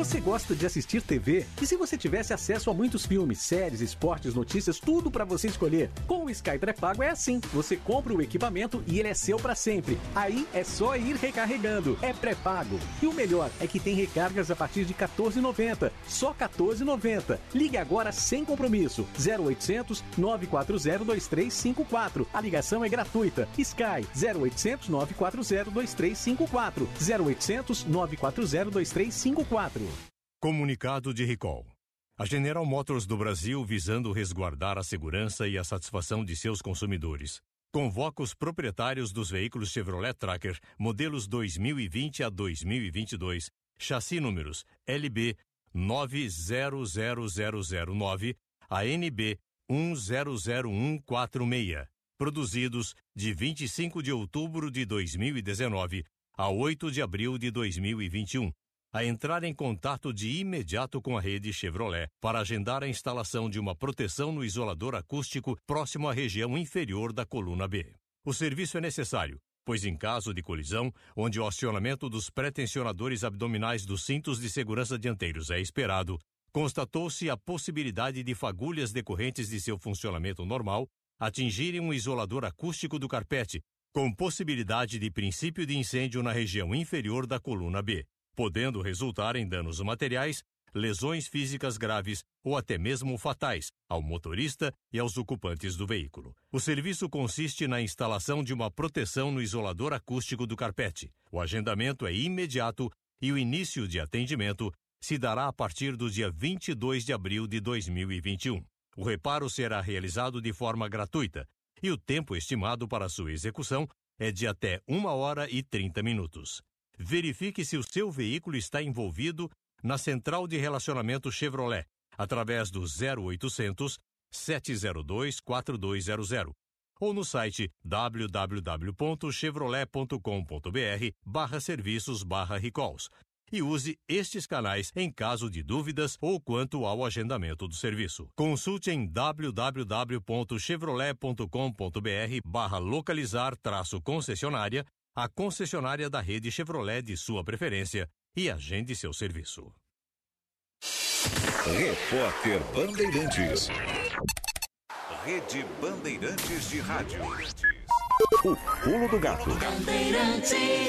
Você gosta de assistir TV? E se você tivesse acesso a muitos filmes, séries, esportes, notícias, tudo para você escolher? Com o Sky pré-pago é assim. Você compra o equipamento e ele é seu para sempre. Aí é só ir recarregando. É pré-pago. E o melhor é que tem recargas a partir de 14,90. Só 14,90. Ligue agora sem compromisso. 0800 940 2354. A ligação é gratuita. Sky 0800 940 2354. 0800 940 2354. Comunicado de recall. A General Motors do Brasil, visando resguardar a segurança e a satisfação de seus consumidores, convoca os proprietários dos veículos Chevrolet Tracker modelos 2020 a 2022, chassi números LB 900009 a NB 100146, produzidos de 25 de outubro de 2019 a 8 de abril de 2021 a entrar em contato de imediato com a rede Chevrolet para agendar a instalação de uma proteção no isolador acústico próximo à região inferior da coluna B. O serviço é necessário, pois em caso de colisão, onde o acionamento dos pretensionadores abdominais dos cintos de segurança dianteiros é esperado, constatou-se a possibilidade de fagulhas decorrentes de seu funcionamento normal atingirem um isolador acústico do carpete, com possibilidade de princípio de incêndio na região inferior da coluna B podendo resultar em danos materiais, lesões físicas graves ou até mesmo fatais ao motorista e aos ocupantes do veículo. O serviço consiste na instalação de uma proteção no isolador acústico do carpete. O agendamento é imediato e o início de atendimento se dará a partir do dia 22 de abril de 2021. O reparo será realizado de forma gratuita e o tempo estimado para sua execução é de até 1 hora e 30 minutos verifique se o seu veículo está envolvido na central de relacionamento Chevrolet, através do 0800 702 4200 ou no site www.chevrolet.com.br barra serviços barra recalls e use estes canais em caso de dúvidas ou quanto ao agendamento do serviço. Consulte em www.chevrolet.com.br barra localizar traço concessionária a concessionária da rede Chevrolet de sua preferência e agende seu serviço. Repórter Bandeirantes. Rede Bandeirantes de Rádio. O Pulo do Gato.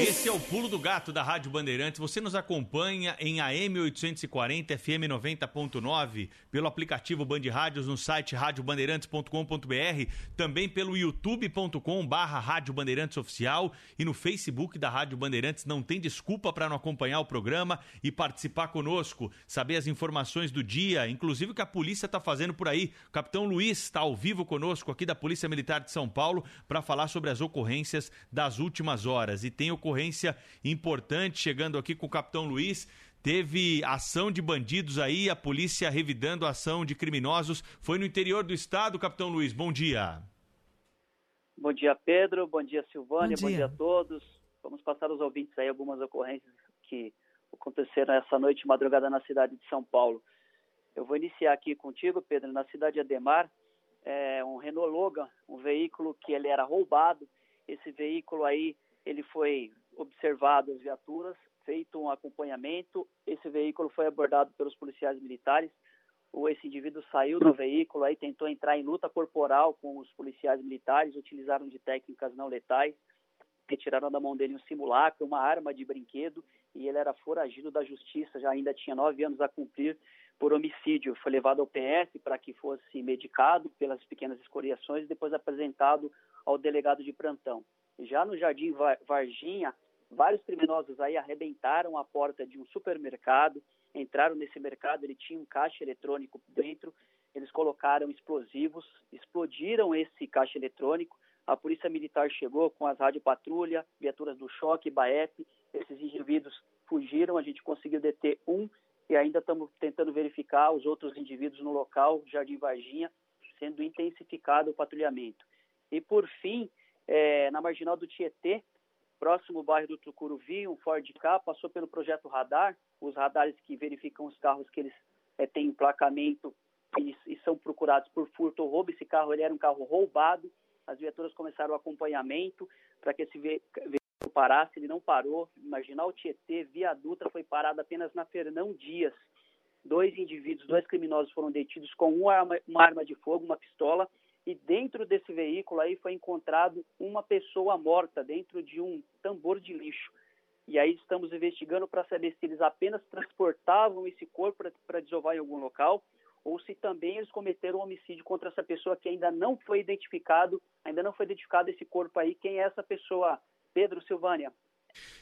Esse é o Pulo do Gato da Rádio Bandeirantes. Você nos acompanha em AM 840 FM 90.9 pelo aplicativo Band Rádios no site radiobandeirantes.com.br, também pelo youtube.com/barra Rádio Bandeirantes Oficial e no Facebook da Rádio Bandeirantes. Não tem desculpa para não acompanhar o programa e participar conosco, saber as informações do dia, inclusive o que a polícia está fazendo por aí. O Capitão Luiz está ao vivo conosco aqui da Polícia Militar de São Paulo para falar sobre as ocorrências das últimas horas. E tem ocorrência importante chegando aqui com o capitão Luiz. Teve ação de bandidos aí, a polícia revidando a ação de criminosos. Foi no interior do estado, capitão Luiz. Bom dia. Bom dia, Pedro. Bom dia, Silvânia. Bom dia, Bom dia a todos. Vamos passar aos ouvintes aí algumas ocorrências que aconteceram essa noite, madrugada, na cidade de São Paulo. Eu vou iniciar aqui contigo, Pedro, na cidade de Ademar é, um Renault Logan, um veículo que ele era roubado. Esse veículo aí, ele foi observado as viaturas, feito um acompanhamento. Esse veículo foi abordado pelos policiais militares. O, esse indivíduo saiu do veículo, aí tentou entrar em luta corporal com os policiais militares, utilizaram de técnicas não letais, retiraram da mão dele um simulacro, uma arma de brinquedo, e ele era foragido da justiça, já ainda tinha nove anos a cumprir por homicídio. Foi levado ao PS para que fosse medicado pelas pequenas escoriações e depois apresentado ao delegado de plantão. Já no Jardim Varginha, vários criminosos aí arrebentaram a porta de um supermercado, entraram nesse mercado, ele tinha um caixa eletrônico dentro, eles colocaram explosivos, explodiram esse caixa eletrônico, a polícia militar chegou com as rádio patrulha, viaturas do choque, BAEP, esses indivíduos fugiram, a gente conseguiu deter um e ainda estamos tentando verificar os outros indivíduos no local, Jardim Varginha, sendo intensificado o patrulhamento. E por fim, é, na marginal do Tietê, próximo ao bairro do Tucuruvi, um Ford K passou pelo projeto Radar, os radares que verificam os carros que eles é, têm emplacamento e, e, são procurados por furto ou roubo. Esse carro ele era um carro roubado, as viaturas começaram o acompanhamento para que esse veículo parasse, ele não parou. Marginal Tietê, Via Dutra, foi parado apenas na Fernão Dias. Dois indivíduos, dois criminosos foram detidos com uma arma, uma arma de fogo, uma pistola, e dentro desse veículo aí foi encontrado uma pessoa morta dentro de um tambor de lixo. E aí estamos investigando para saber se eles apenas transportavam esse corpo para desovar em algum local ou se também eles cometeram um homicídio contra essa pessoa que ainda não foi identificado, ainda não foi identificado esse corpo aí. Quem é essa pessoa? Pedro Silvânia.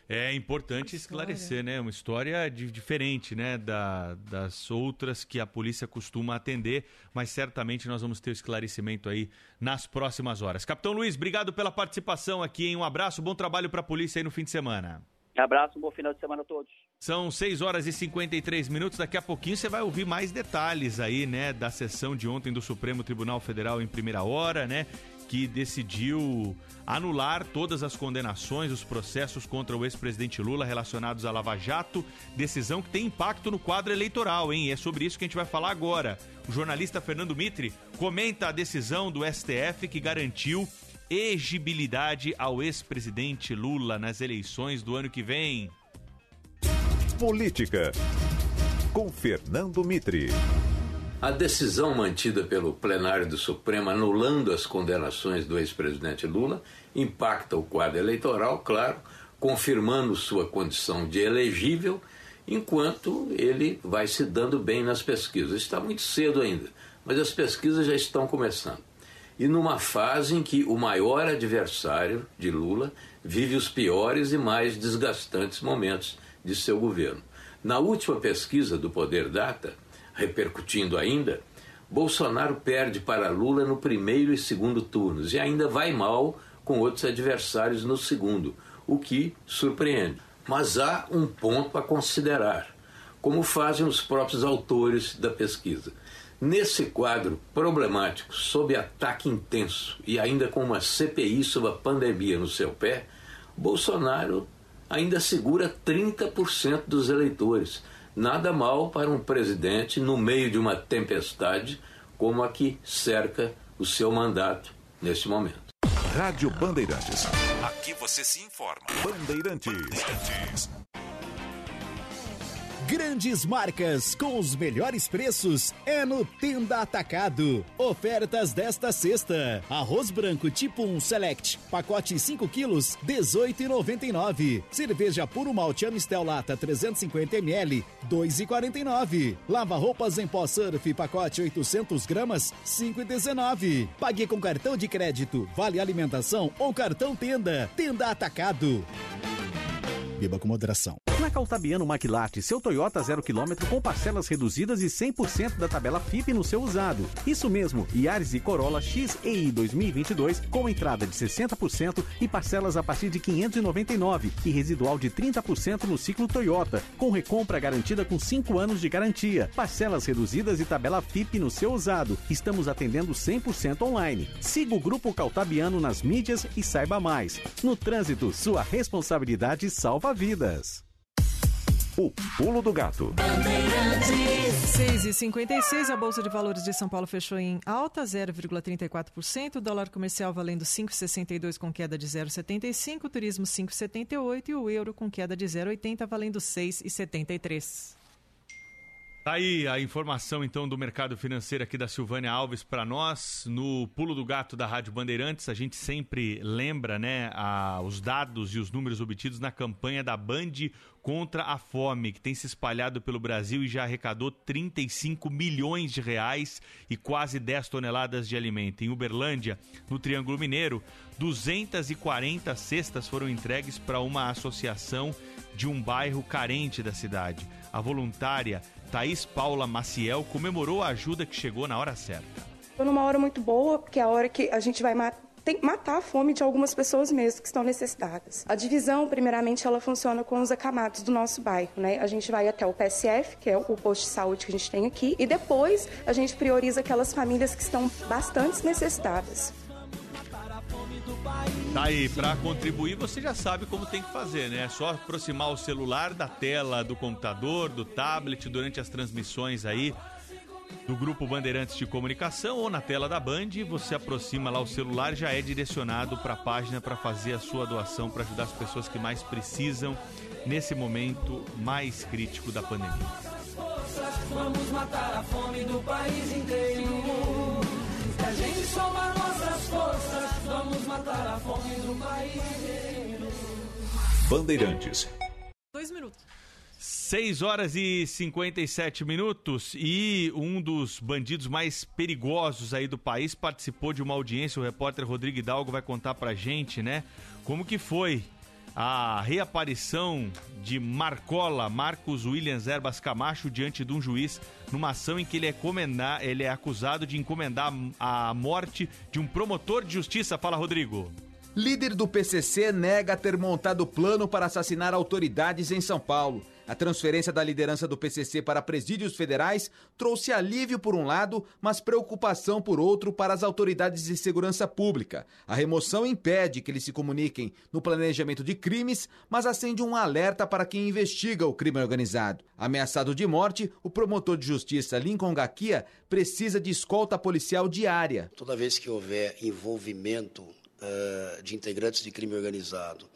É importante esclarecer, né? Uma história de, diferente, né? Da, das outras que a polícia costuma atender, mas certamente nós vamos ter o esclarecimento aí nas próximas horas. Capitão Luiz, obrigado pela participação aqui, hein? Um abraço, bom trabalho para a polícia aí no fim de semana. Abraço, um bom final de semana a todos. São 6 horas e 53 minutos. Daqui a pouquinho você vai ouvir mais detalhes aí, né, da sessão de ontem do Supremo Tribunal Federal em primeira hora, né, que decidiu anular todas as condenações, os processos contra o ex-presidente Lula relacionados à Lava Jato, decisão que tem impacto no quadro eleitoral, hein? E é sobre isso que a gente vai falar agora. O jornalista Fernando Mitre comenta a decisão do STF que garantiu exibilidade ao ex-presidente Lula nas eleições do ano que vem. Política, com Fernando Mitre. A decisão mantida pelo plenário do Supremo anulando as condenações do ex-presidente Lula impacta o quadro eleitoral, claro, confirmando sua condição de elegível, enquanto ele vai se dando bem nas pesquisas. Está muito cedo ainda, mas as pesquisas já estão começando e numa fase em que o maior adversário de Lula vive os piores e mais desgastantes momentos de seu governo. Na última pesquisa do Poder Data, repercutindo ainda, Bolsonaro perde para Lula no primeiro e segundo turnos e ainda vai mal com outros adversários no segundo, o que surpreende. Mas há um ponto a considerar, como fazem os próprios autores da pesquisa. Nesse quadro problemático, sob ataque intenso e ainda com uma CPI sobre a pandemia no seu pé, Bolsonaro ainda segura 30% dos eleitores. Nada mal para um presidente no meio de uma tempestade como a que cerca o seu mandato neste momento. Rádio Bandeirantes. Aqui você se informa. Bandeirantes. Bandeirantes. Grandes marcas com os melhores preços é no Tenda Atacado. Ofertas desta sexta: arroz branco tipo 1 Select, pacote 5 quilos, 18,99. Cerveja puro malte Amistel lata 350 ml, 2,49. Lava roupas em pó surf, pacote 800 gramas, 5,19. Pague com cartão de crédito, vale alimentação ou cartão Tenda. Tenda Atacado. Beba com moderação. Na Caltabiano Maquilate, seu Toyota zero quilômetro com parcelas reduzidas e 100% da tabela FIP no seu usado. Isso mesmo, Yaris e Corolla XEI 2022 com entrada de 60% e parcelas a partir de 599 e residual de 30% no ciclo Toyota, com recompra garantida com 5 anos de garantia. Parcelas reduzidas e tabela FIP no seu usado. Estamos atendendo 100% online. Siga o Grupo Caltabiano nas mídias e saiba mais. No trânsito, sua responsabilidade salva vidas. O Pulo do Gato. 6 e 56 a Bolsa de Valores de São Paulo fechou em alta, 0,34%. O dólar comercial valendo 5,62 com queda de 0,75. O turismo 5,78 e o euro com queda de 0,80 valendo 6,73. Tá aí a informação então do mercado financeiro aqui da Silvânia Alves para nós no pulo do gato da Rádio Bandeirantes. A gente sempre lembra, né, a, os dados e os números obtidos na campanha da Band contra a fome, que tem se espalhado pelo Brasil e já arrecadou 35 milhões de reais e quase 10 toneladas de alimento. Em Uberlândia, no Triângulo Mineiro, 240 cestas foram entregues para uma associação de um bairro carente da cidade. A voluntária Thaís Paula Maciel comemorou a ajuda que chegou na hora certa. Estou numa hora muito boa, porque é a hora que a gente vai matar a fome de algumas pessoas mesmo que estão necessitadas. A divisão, primeiramente, ela funciona com os acamados do nosso bairro, né? A gente vai até o PSF, que é o posto de saúde que a gente tem aqui, e depois a gente prioriza aquelas famílias que estão bastante necessitadas. Tá aí, para contribuir você já sabe como tem que fazer, né? É só aproximar o celular da tela do computador, do tablet durante as transmissões aí do Grupo Bandeirantes de Comunicação ou na tela da Band, você aproxima lá o celular já é direcionado para a página para fazer a sua doação para ajudar as pessoas que mais precisam nesse momento mais crítico da pandemia. Vamos matar a fome do país inteiro. Se a gente somar nossas forças, vamos matar a fome do país inteiro. Bandeirantes. Dois minutos. 6 horas e 57 minutos e um dos bandidos mais perigosos aí do país participou de uma audiência. O repórter Rodrigo Hidalgo vai contar pra gente, né? Como que foi a reaparição de Marcola, Marcos Williams Erbas Camacho, diante de um juiz numa ação em que ele é, comendar, ele é acusado de encomendar a morte de um promotor de justiça. Fala, Rodrigo. Líder do PCC nega ter montado plano para assassinar autoridades em São Paulo. A transferência da liderança do PCC para presídios federais trouxe alívio por um lado, mas preocupação por outro para as autoridades de segurança pública. A remoção impede que eles se comuniquem no planejamento de crimes, mas acende um alerta para quem investiga o crime organizado. Ameaçado de morte, o promotor de justiça Lincoln Gaquia precisa de escolta policial diária. Toda vez que houver envolvimento uh, de integrantes de crime organizado,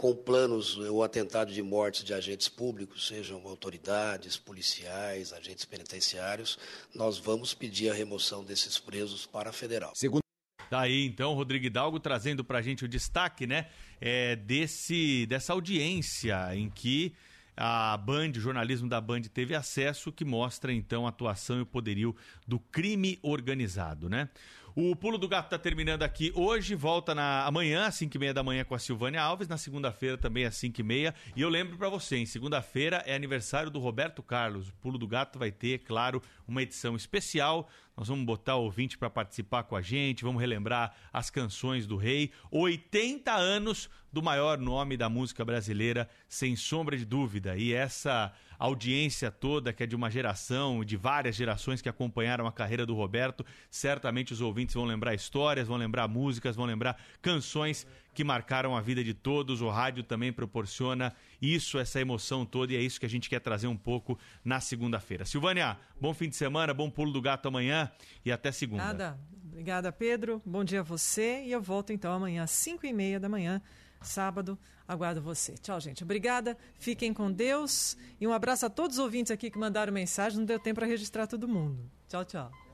com planos ou atentado de mortes de agentes públicos, sejam autoridades, policiais, agentes penitenciários, nós vamos pedir a remoção desses presos para a federal. Segundo Daí então, Rodrigo Hidalgo trazendo para a gente o destaque, né, é, desse, dessa audiência em que a Band, o jornalismo da Band teve acesso, que mostra então a atuação e o poderio do crime organizado, né? O Pulo do Gato está terminando aqui hoje, volta na amanhã, às 5h30 da manhã com a Silvânia Alves, na segunda-feira também às 5h30. E eu lembro para você, em segunda-feira é aniversário do Roberto Carlos. O Pulo do Gato vai ter, claro, uma edição especial. Nós vamos botar o ouvinte para participar com a gente, vamos relembrar as canções do rei. 80 anos do maior nome da música brasileira, sem sombra de dúvida. E essa audiência toda, que é de uma geração, de várias gerações que acompanharam a carreira do Roberto, certamente os ouvintes vão lembrar histórias, vão lembrar músicas, vão lembrar canções que marcaram a vida de todos. O rádio também proporciona isso, essa emoção toda, e é isso que a gente quer trazer um pouco na segunda-feira. Silvânia, bom fim de semana, bom pulo do gato amanhã e até segunda. Nada. Obrigada, Pedro. Bom dia a você e eu volto então amanhã às 5 e meia da manhã sábado. Aguardo você. Tchau, gente. Obrigada. Fiquem com Deus. E um abraço a todos os ouvintes aqui que mandaram mensagem. Não deu tempo para registrar todo mundo. Tchau, tchau.